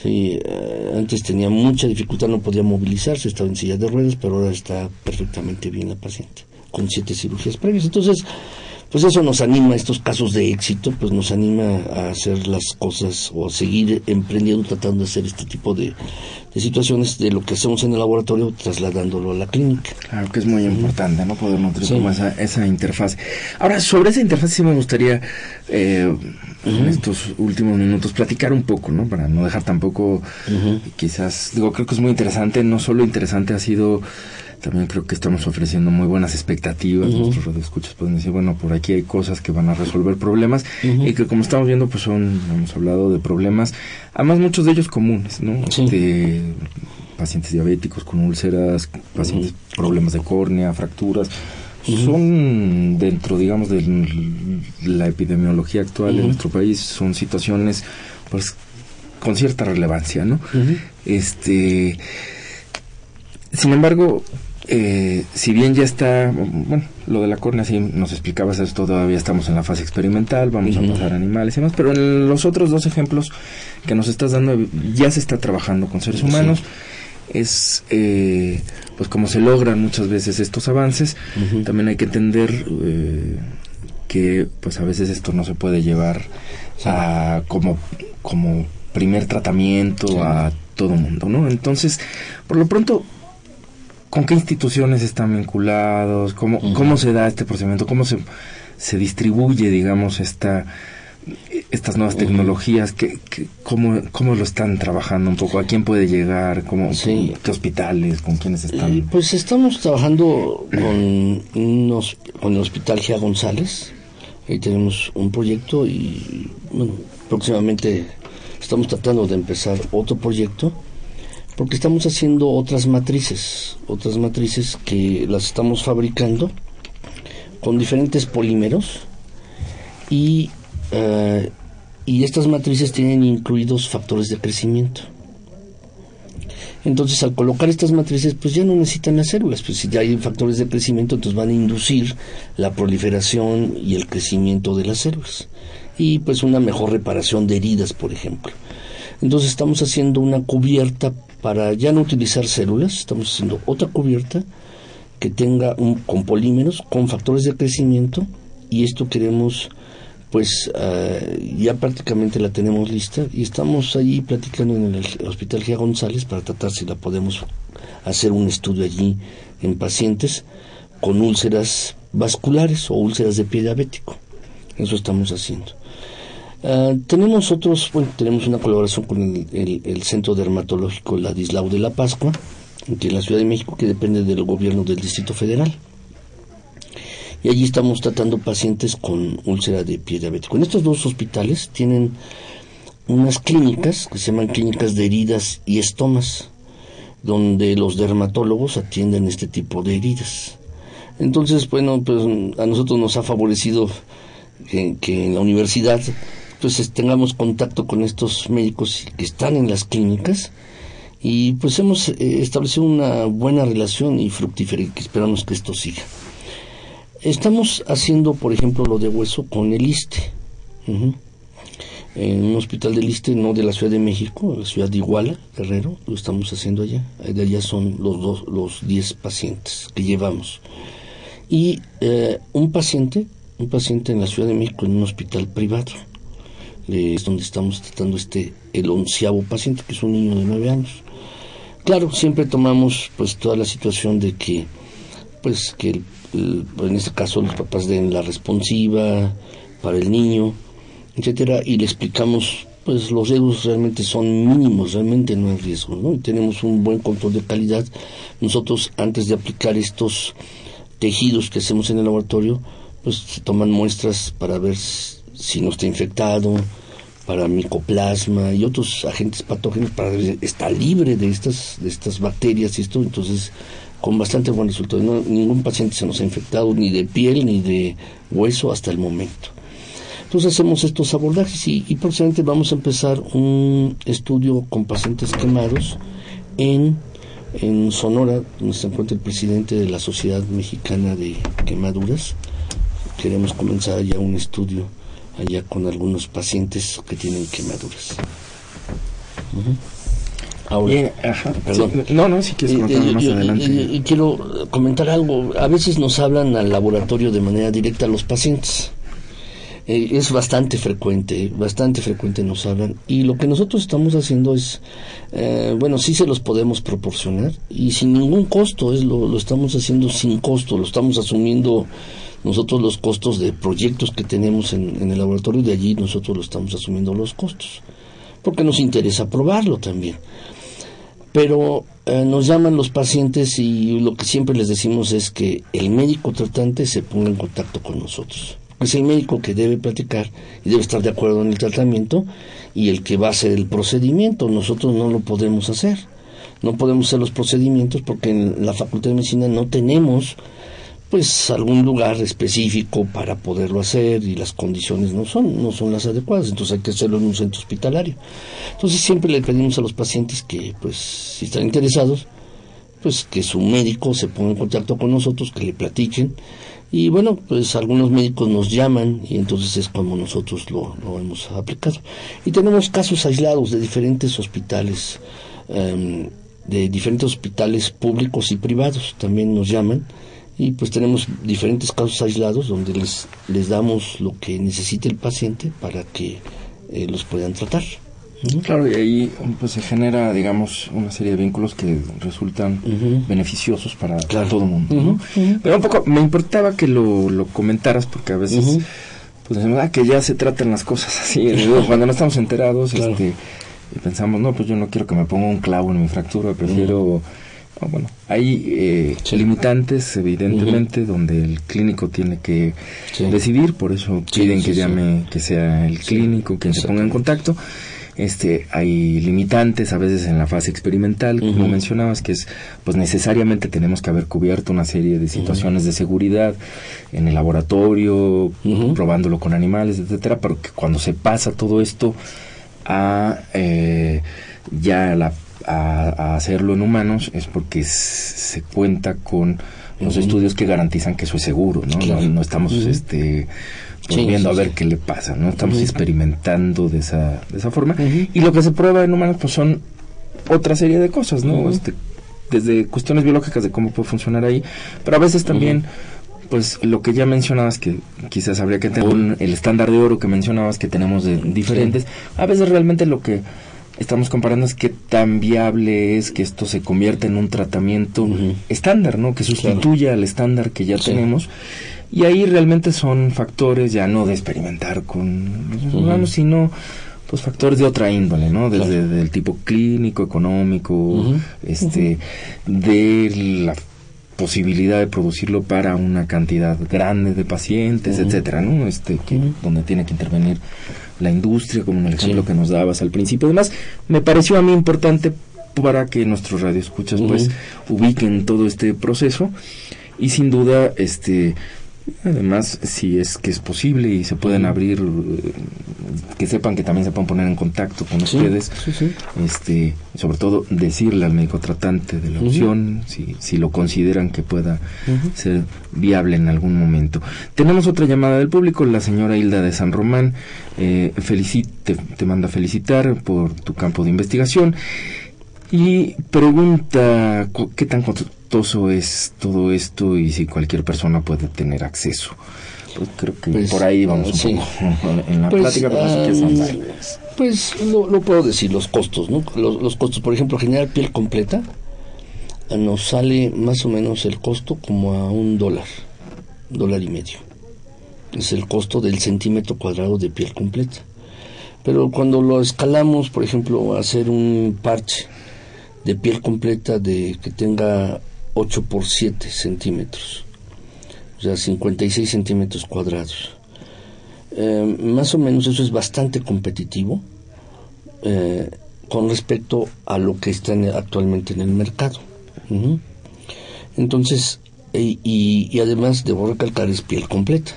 Speaker 3: Sí, eh, antes tenía mucha dificultad, no podía movilizarse, estaba en silla de ruedas, pero ahora está perfectamente bien la paciente, con siete cirugías previas. Entonces, pues eso nos anima, estos casos de éxito, pues nos anima a hacer las cosas o a seguir emprendiendo, tratando de hacer este tipo de, de situaciones de lo que hacemos en el laboratorio, trasladándolo a la clínica.
Speaker 2: Claro que es muy importante, ¿no? Poder nutrir
Speaker 3: Sí.
Speaker 2: como esa, esa interfaz. Ahora, sobre esa interfaz sí me gustaría, eh, en estos últimos minutos, platicar un poco, ¿no? Para no dejar tampoco, quizás, digo, creo que es muy interesante, no solo interesante ha sido, también creo que estamos ofreciendo muy buenas expectativas, nuestros radioescuchas pueden decir, bueno, por aquí hay cosas que van a resolver problemas, y que como estamos viendo, pues son, hemos hablado de problemas, además muchos de ellos comunes, ¿no?
Speaker 3: Sí.
Speaker 2: De pacientes diabéticos con úlceras, pacientes problemas de córnea, fracturas, son dentro, digamos, de la epidemiología actual en nuestro país, son situaciones, pues, con cierta relevancia, ¿no? Este, sin embargo, eh, si bien ya está, bueno, lo de la córnea, sí nos explicabas esto, todavía estamos en la fase experimental, vamos a pasar animales y demás, pero en los otros dos ejemplos que nos estás dando, ya se está trabajando con seres humanos. Es, eh, pues, como se logran muchas veces estos avances, también hay que entender eh, que, pues, a veces esto no se puede llevar a, como, como primer tratamiento a todo mundo, ¿no? Entonces, por lo pronto, ¿con qué instituciones están vinculados? ¿Cómo, cómo se da este procedimiento? ¿Cómo se, se distribuye, digamos, esta estas nuevas tecnologías? ¿Qué, qué- cómo, ¿Cómo lo están trabajando un poco? ¿A quién puede llegar? ¿Cómo,
Speaker 3: Sí.
Speaker 2: ¿Qué hospitales? ¿Con quiénes
Speaker 3: Eh,
Speaker 2: están?
Speaker 3: Pues estamos trabajando con, unos, con el Hospital Gia González. Ahí tenemos un proyecto y bueno, próximamente estamos tratando de empezar otro proyecto porque estamos haciendo otras matrices, otras matrices que las estamos fabricando con diferentes polímeros y, eh, y estas matrices tienen incluidos factores de crecimiento. Entonces, al colocar estas matrices, pues ya no necesitan las células, pues si ya hay factores de crecimiento, entonces van a inducir la proliferación y el crecimiento de las células. Y pues una mejor reparación de heridas, por ejemplo. Entonces estamos haciendo una cubierta para ya no utilizar células, estamos haciendo otra cubierta que tenga un, con polímeros, con factores de crecimiento, y esto queremos pues eh, ya prácticamente la tenemos lista y estamos ahí platicando en el Hospital Gia González para tratar si la podemos hacer un estudio allí en pacientes con úlceras vasculares o úlceras de pie diabético. Eso estamos haciendo. Ah, tenemos otros, tenemos una colaboración con el, Centro Dermatológico Ladislau de la Pascua, en la Ciudad de México, que depende del gobierno del Distrito Federal y allí estamos tratando pacientes con úlcera de pie diabético. En estos dos hospitales tienen unas clínicas que se llaman clínicas de heridas y estomas, donde los dermatólogos atienden este tipo de heridas. Entonces, bueno, pues a nosotros nos ha favorecido que, en la universidad pues tengamos contacto con estos médicos que están en las clínicas y pues hemos eh, establecido una buena relación y fructífera y esperamos que esto siga. Estamos haciendo, por ejemplo, lo de hueso con el ISTE. En un hospital del ISTE, no de la Ciudad de México, la ciudad de Iguala, Guerrero, lo estamos haciendo allá. De allá son los dos, los 10 pacientes que llevamos. Y eh, un paciente, un paciente en la Ciudad de México en un hospital privado, es donde estamos tratando este, el onceavo paciente, que es un niño de nueve años. Claro, siempre tomamos pues toda la situación de que, pues que en este caso los papás den la responsiva para el niño, etcétera, y le explicamos pues los riesgos realmente son mínimos, realmente no hay riesgo, ¿no? Y tenemos un buen control de calidad. Nosotros antes de aplicar estos tejidos que hacemos en el laboratorio, pues se toman muestras para ver si no está infectado, para micoplasma y otros agentes patógenos para está libre de estas de estas bacterias y esto, entonces con bastante buen resultado. ningún paciente se nos ha infectado ni de piel ni de hueso hasta el momento. Entonces hacemos estos abordajes y, próximamente vamos a empezar un estudio con pacientes quemados en, en Sonora, donde se encuentra el presidente de la Sociedad Mexicana de Quemaduras. Queremos comenzar ya un estudio allá con algunos pacientes que tienen quemaduras.
Speaker 2: Ahora, no, no, si quieres comentar más adelante.
Speaker 3: Y, quiero comentar algo. A veces nos hablan al laboratorio de manera directa a los pacientes. Eh, es bastante frecuente, bastante frecuente nos hablan. Y lo que nosotros estamos haciendo es, eh, bueno, sí se los podemos proporcionar y sin ningún costo, es lo, lo estamos haciendo sin costo, lo estamos asumiendo nosotros los costos de proyectos que tenemos en, en el laboratorio, de allí nosotros lo estamos asumiendo los costos, porque nos interesa probarlo también pero eh, nos llaman los pacientes y lo que siempre les decimos es que el médico tratante se ponga en contacto con nosotros. Es el médico que debe platicar y debe estar de acuerdo en el tratamiento y el que va a hacer el procedimiento. Nosotros no lo podemos hacer. No podemos hacer los procedimientos porque en la Facultad de Medicina no tenemos pues algún lugar específico para poderlo hacer y las condiciones no son no son las adecuadas entonces hay que hacerlo en un centro hospitalario. Entonces siempre le pedimos a los pacientes que pues si están interesados pues que su médico se ponga en contacto con nosotros que le platiquen. Y bueno pues algunos médicos nos llaman y entonces es como nosotros lo, hemos aplicado y tenemos casos aislados de diferentes hospitales em, de diferentes hospitales públicos y privados. También nos llaman y pues tenemos diferentes casos aislados donde les, les damos lo que necesite el paciente para que eh, los puedan tratar.
Speaker 2: Claro, y ahí pues se genera, digamos, una serie de vínculos que resultan beneficiosos para, todo el mundo. Pero un poco me importaba que lo, lo comentaras porque a veces pues decimos, ah, que ya se tratan las cosas así. Cuando no estamos enterados, este, y pensamos, no, pues yo no quiero que me ponga un clavo en mi fractura, prefiero bueno, hay eh, limitantes, evidentemente, donde el clínico tiene que decidir, por eso piden que llame, que sea el clínico quien se ponga en contacto. Este, hay limitantes a veces en la fase experimental, como mencionabas, que es, pues necesariamente tenemos que haber cubierto una serie de situaciones de seguridad en el laboratorio, probándolo con animales, etcétera, pero que cuando se pasa todo esto a eh, ya la a, hacerlo en humanos es porque se cuenta con los estudios que garantizan que eso es seguro, ¿no? no, estamos este viendo a ver qué le pasa, ¿no? Estamos experimentando de esa, de esa forma. Y lo que se prueba en humanos pues son otra serie de cosas, ¿no? Este, desde cuestiones biológicas de cómo puede funcionar ahí, pero a veces también pues lo que ya mencionabas que quizás habría que tener el estándar de oro que mencionabas que tenemos de diferentes, a veces realmente lo que estamos comparando es qué tan viable es que esto se convierta en un tratamiento estándar, ¿no? Que sustituya al estándar que ya tenemos. Y ahí realmente son factores ya no de experimentar con los humanos, sino pues factores de otra índole, ¿no? Desde del tipo clínico, económico, este, de la posibilidad de producirlo para una cantidad grande de pacientes, etcétera, ¿no? Este, que, donde tiene que intervenir la industria, como en el ejemplo que nos dabas al principio. Además, me pareció a mí importante para que nuestros radioescuchas pues ubiquen todo este proceso. Y sin duda este Además, si es que es posible y se pueden abrir, que sepan que también se pueden poner en contacto con ustedes, este, sobre todo decirle al médico tratante de la opción, si, si lo consideran que pueda ser viable en algún momento. Tenemos otra llamada del público, la señora Hilda de San Román, eh, te, te manda felicitar por tu campo de investigación y pregunta qué tan costoso es todo esto y si cualquier persona puede tener acceso. Pues creo que pues, por ahí vamos un poco en la pues, plática,
Speaker 3: Pues lo, puedo decir, los costos, ¿no? Los, costos, por ejemplo, generar piel completa nos sale más o menos el costo como a un dólar, dólar y medio. Es el costo del centímetro cuadrado de piel completa. Pero cuando lo escalamos, por ejemplo, a hacer un parche de piel completa de que tenga 8 por 7 centímetros, o sea, 56 centímetros cuadrados. Eh, más o menos eso es bastante competitivo eh, con respecto a lo que está actualmente en el mercado. Entonces, y, y, además debo recalcar es piel completa,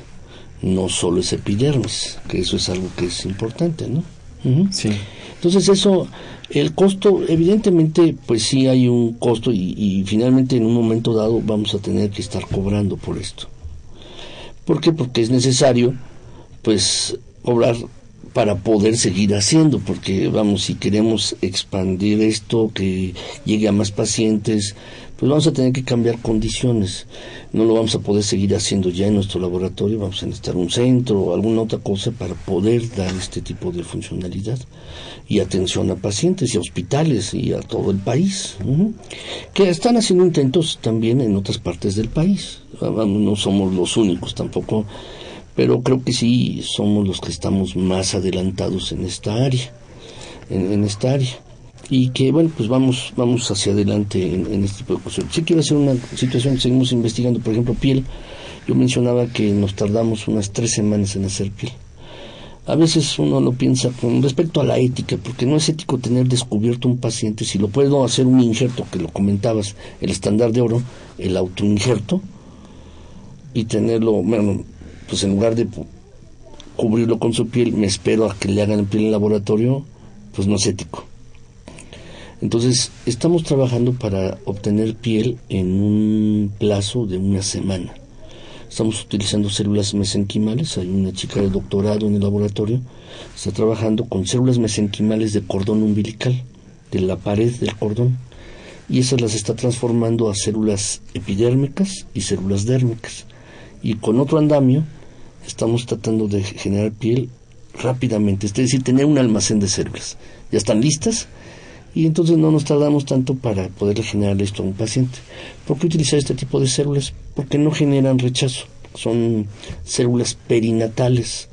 Speaker 3: no solo es epidermis, que eso es algo que es importante, ¿no?
Speaker 2: Sí.
Speaker 3: Entonces eso el costo, evidentemente, pues sí hay un costo y, finalmente en un momento dado vamos a tener que estar cobrando por esto. ¿Por qué? Porque es necesario, pues, cobrar para poder seguir haciendo, porque vamos, si queremos expandir esto, que llegue a más pacientes, pues vamos a tener que cambiar condiciones. No lo vamos a poder seguir haciendo ya en nuestro laboratorio, vamos a necesitar un centro o alguna otra cosa para poder dar este tipo de funcionalidad y atención a pacientes y hospitales y a todo el país. Que están haciendo intentos también en otras partes del país. No somos los únicos tampoco, pero creo que sí somos los que estamos más adelantados en esta área. en esta área y que bueno pues vamos vamos hacia adelante en, este tipo de cosas. Sí quiero hacer una situación, seguimos investigando, por ejemplo, piel. Yo mencionaba que nos tardamos unas tres semanas en hacer piel. A veces uno lo piensa con respecto a la ética, porque no es ético tener descubierto un paciente, si lo puedo hacer un injerto, que lo comentabas, el estándar de oro, el autoinjerto, y tenerlo, bueno, pues en lugar de cubrirlo con su piel, me espero a que le hagan piel en el laboratorio, pues no es ético. Entonces, estamos trabajando para obtener piel en un plazo de una semana. Estamos utilizando células mesenquimales. Hay una chica de doctorado en el laboratorio. Está trabajando con células mesenquimales de cordón umbilical, de la pared del cordón. Y esas las está transformando a células epidérmicas y células dérmicas. Y con otro andamio estamos tratando de generar piel rápidamente, es decir, tener un almacén de células. Ya están listas y entonces no nos tardamos tanto para poder generar esto a un paciente. ¿Por qué utilizar este tipo de células? Porque no generan rechazo, son células perinatales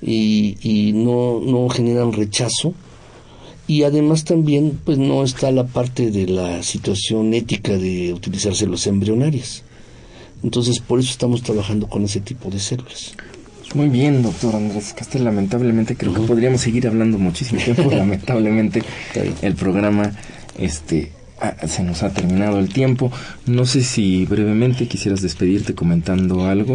Speaker 3: y, y no, no generan rechazo y además también pues no está la parte de la situación ética de utilizar células embrionarias. Entonces por eso estamos trabajando con ese tipo de células.
Speaker 2: Muy bien, doctor Andrés Castel. Lamentablemente creo que podríamos seguir hablando muchísimo tiempo. lamentablemente el programa este se nos ha terminado el tiempo. No sé si brevemente quisieras despedirte comentando algo.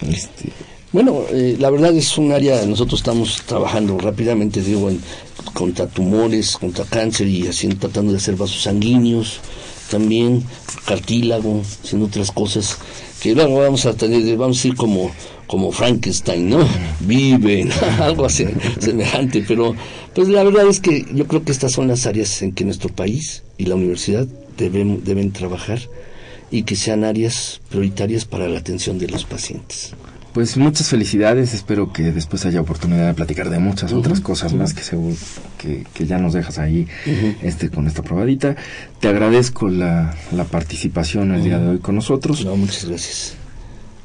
Speaker 3: este... Bueno, eh, la verdad es un área, nosotros estamos trabajando rápidamente, digo, contra tumores, contra cáncer y haciendo, tratando de hacer vasos sanguíneos, también cartílago, haciendo otras cosas que luego vamos a tener, vamos a ir como como Frankenstein, ¿no? Viven, algo así, semejante, pero pues la verdad es que yo creo que estas son las áreas en que nuestro país y la universidad deben, deben trabajar y que sean áreas prioritarias para la atención de los pacientes.
Speaker 2: Pues muchas felicidades, espero que después haya oportunidad de platicar de muchas otras cosas más que, seguro, que, ya nos dejas ahí este, con esta probadita. Te agradezco la, la participación el día de hoy con nosotros.
Speaker 3: No, muchas gracias.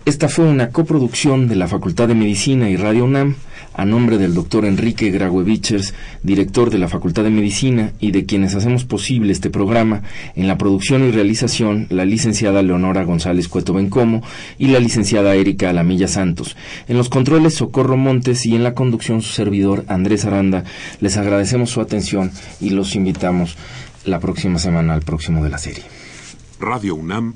Speaker 2: Esta fue una coproducción de la Facultad de Medicina y Radio UNAM a nombre del doctor Enrique Graue-Vichers, director de la Facultad de Medicina, y de quienes hacemos posible este programa, en la producción y realización, la licenciada Leonora González Cueto Bencomo y la licenciada Erika Alamilla Santos. En los controles, Socorro Montes y en la conducción, su servidor Andrés Aranda. Les agradecemos su atención y los invitamos la próxima semana al próximo de la serie.
Speaker 1: Radio UNAM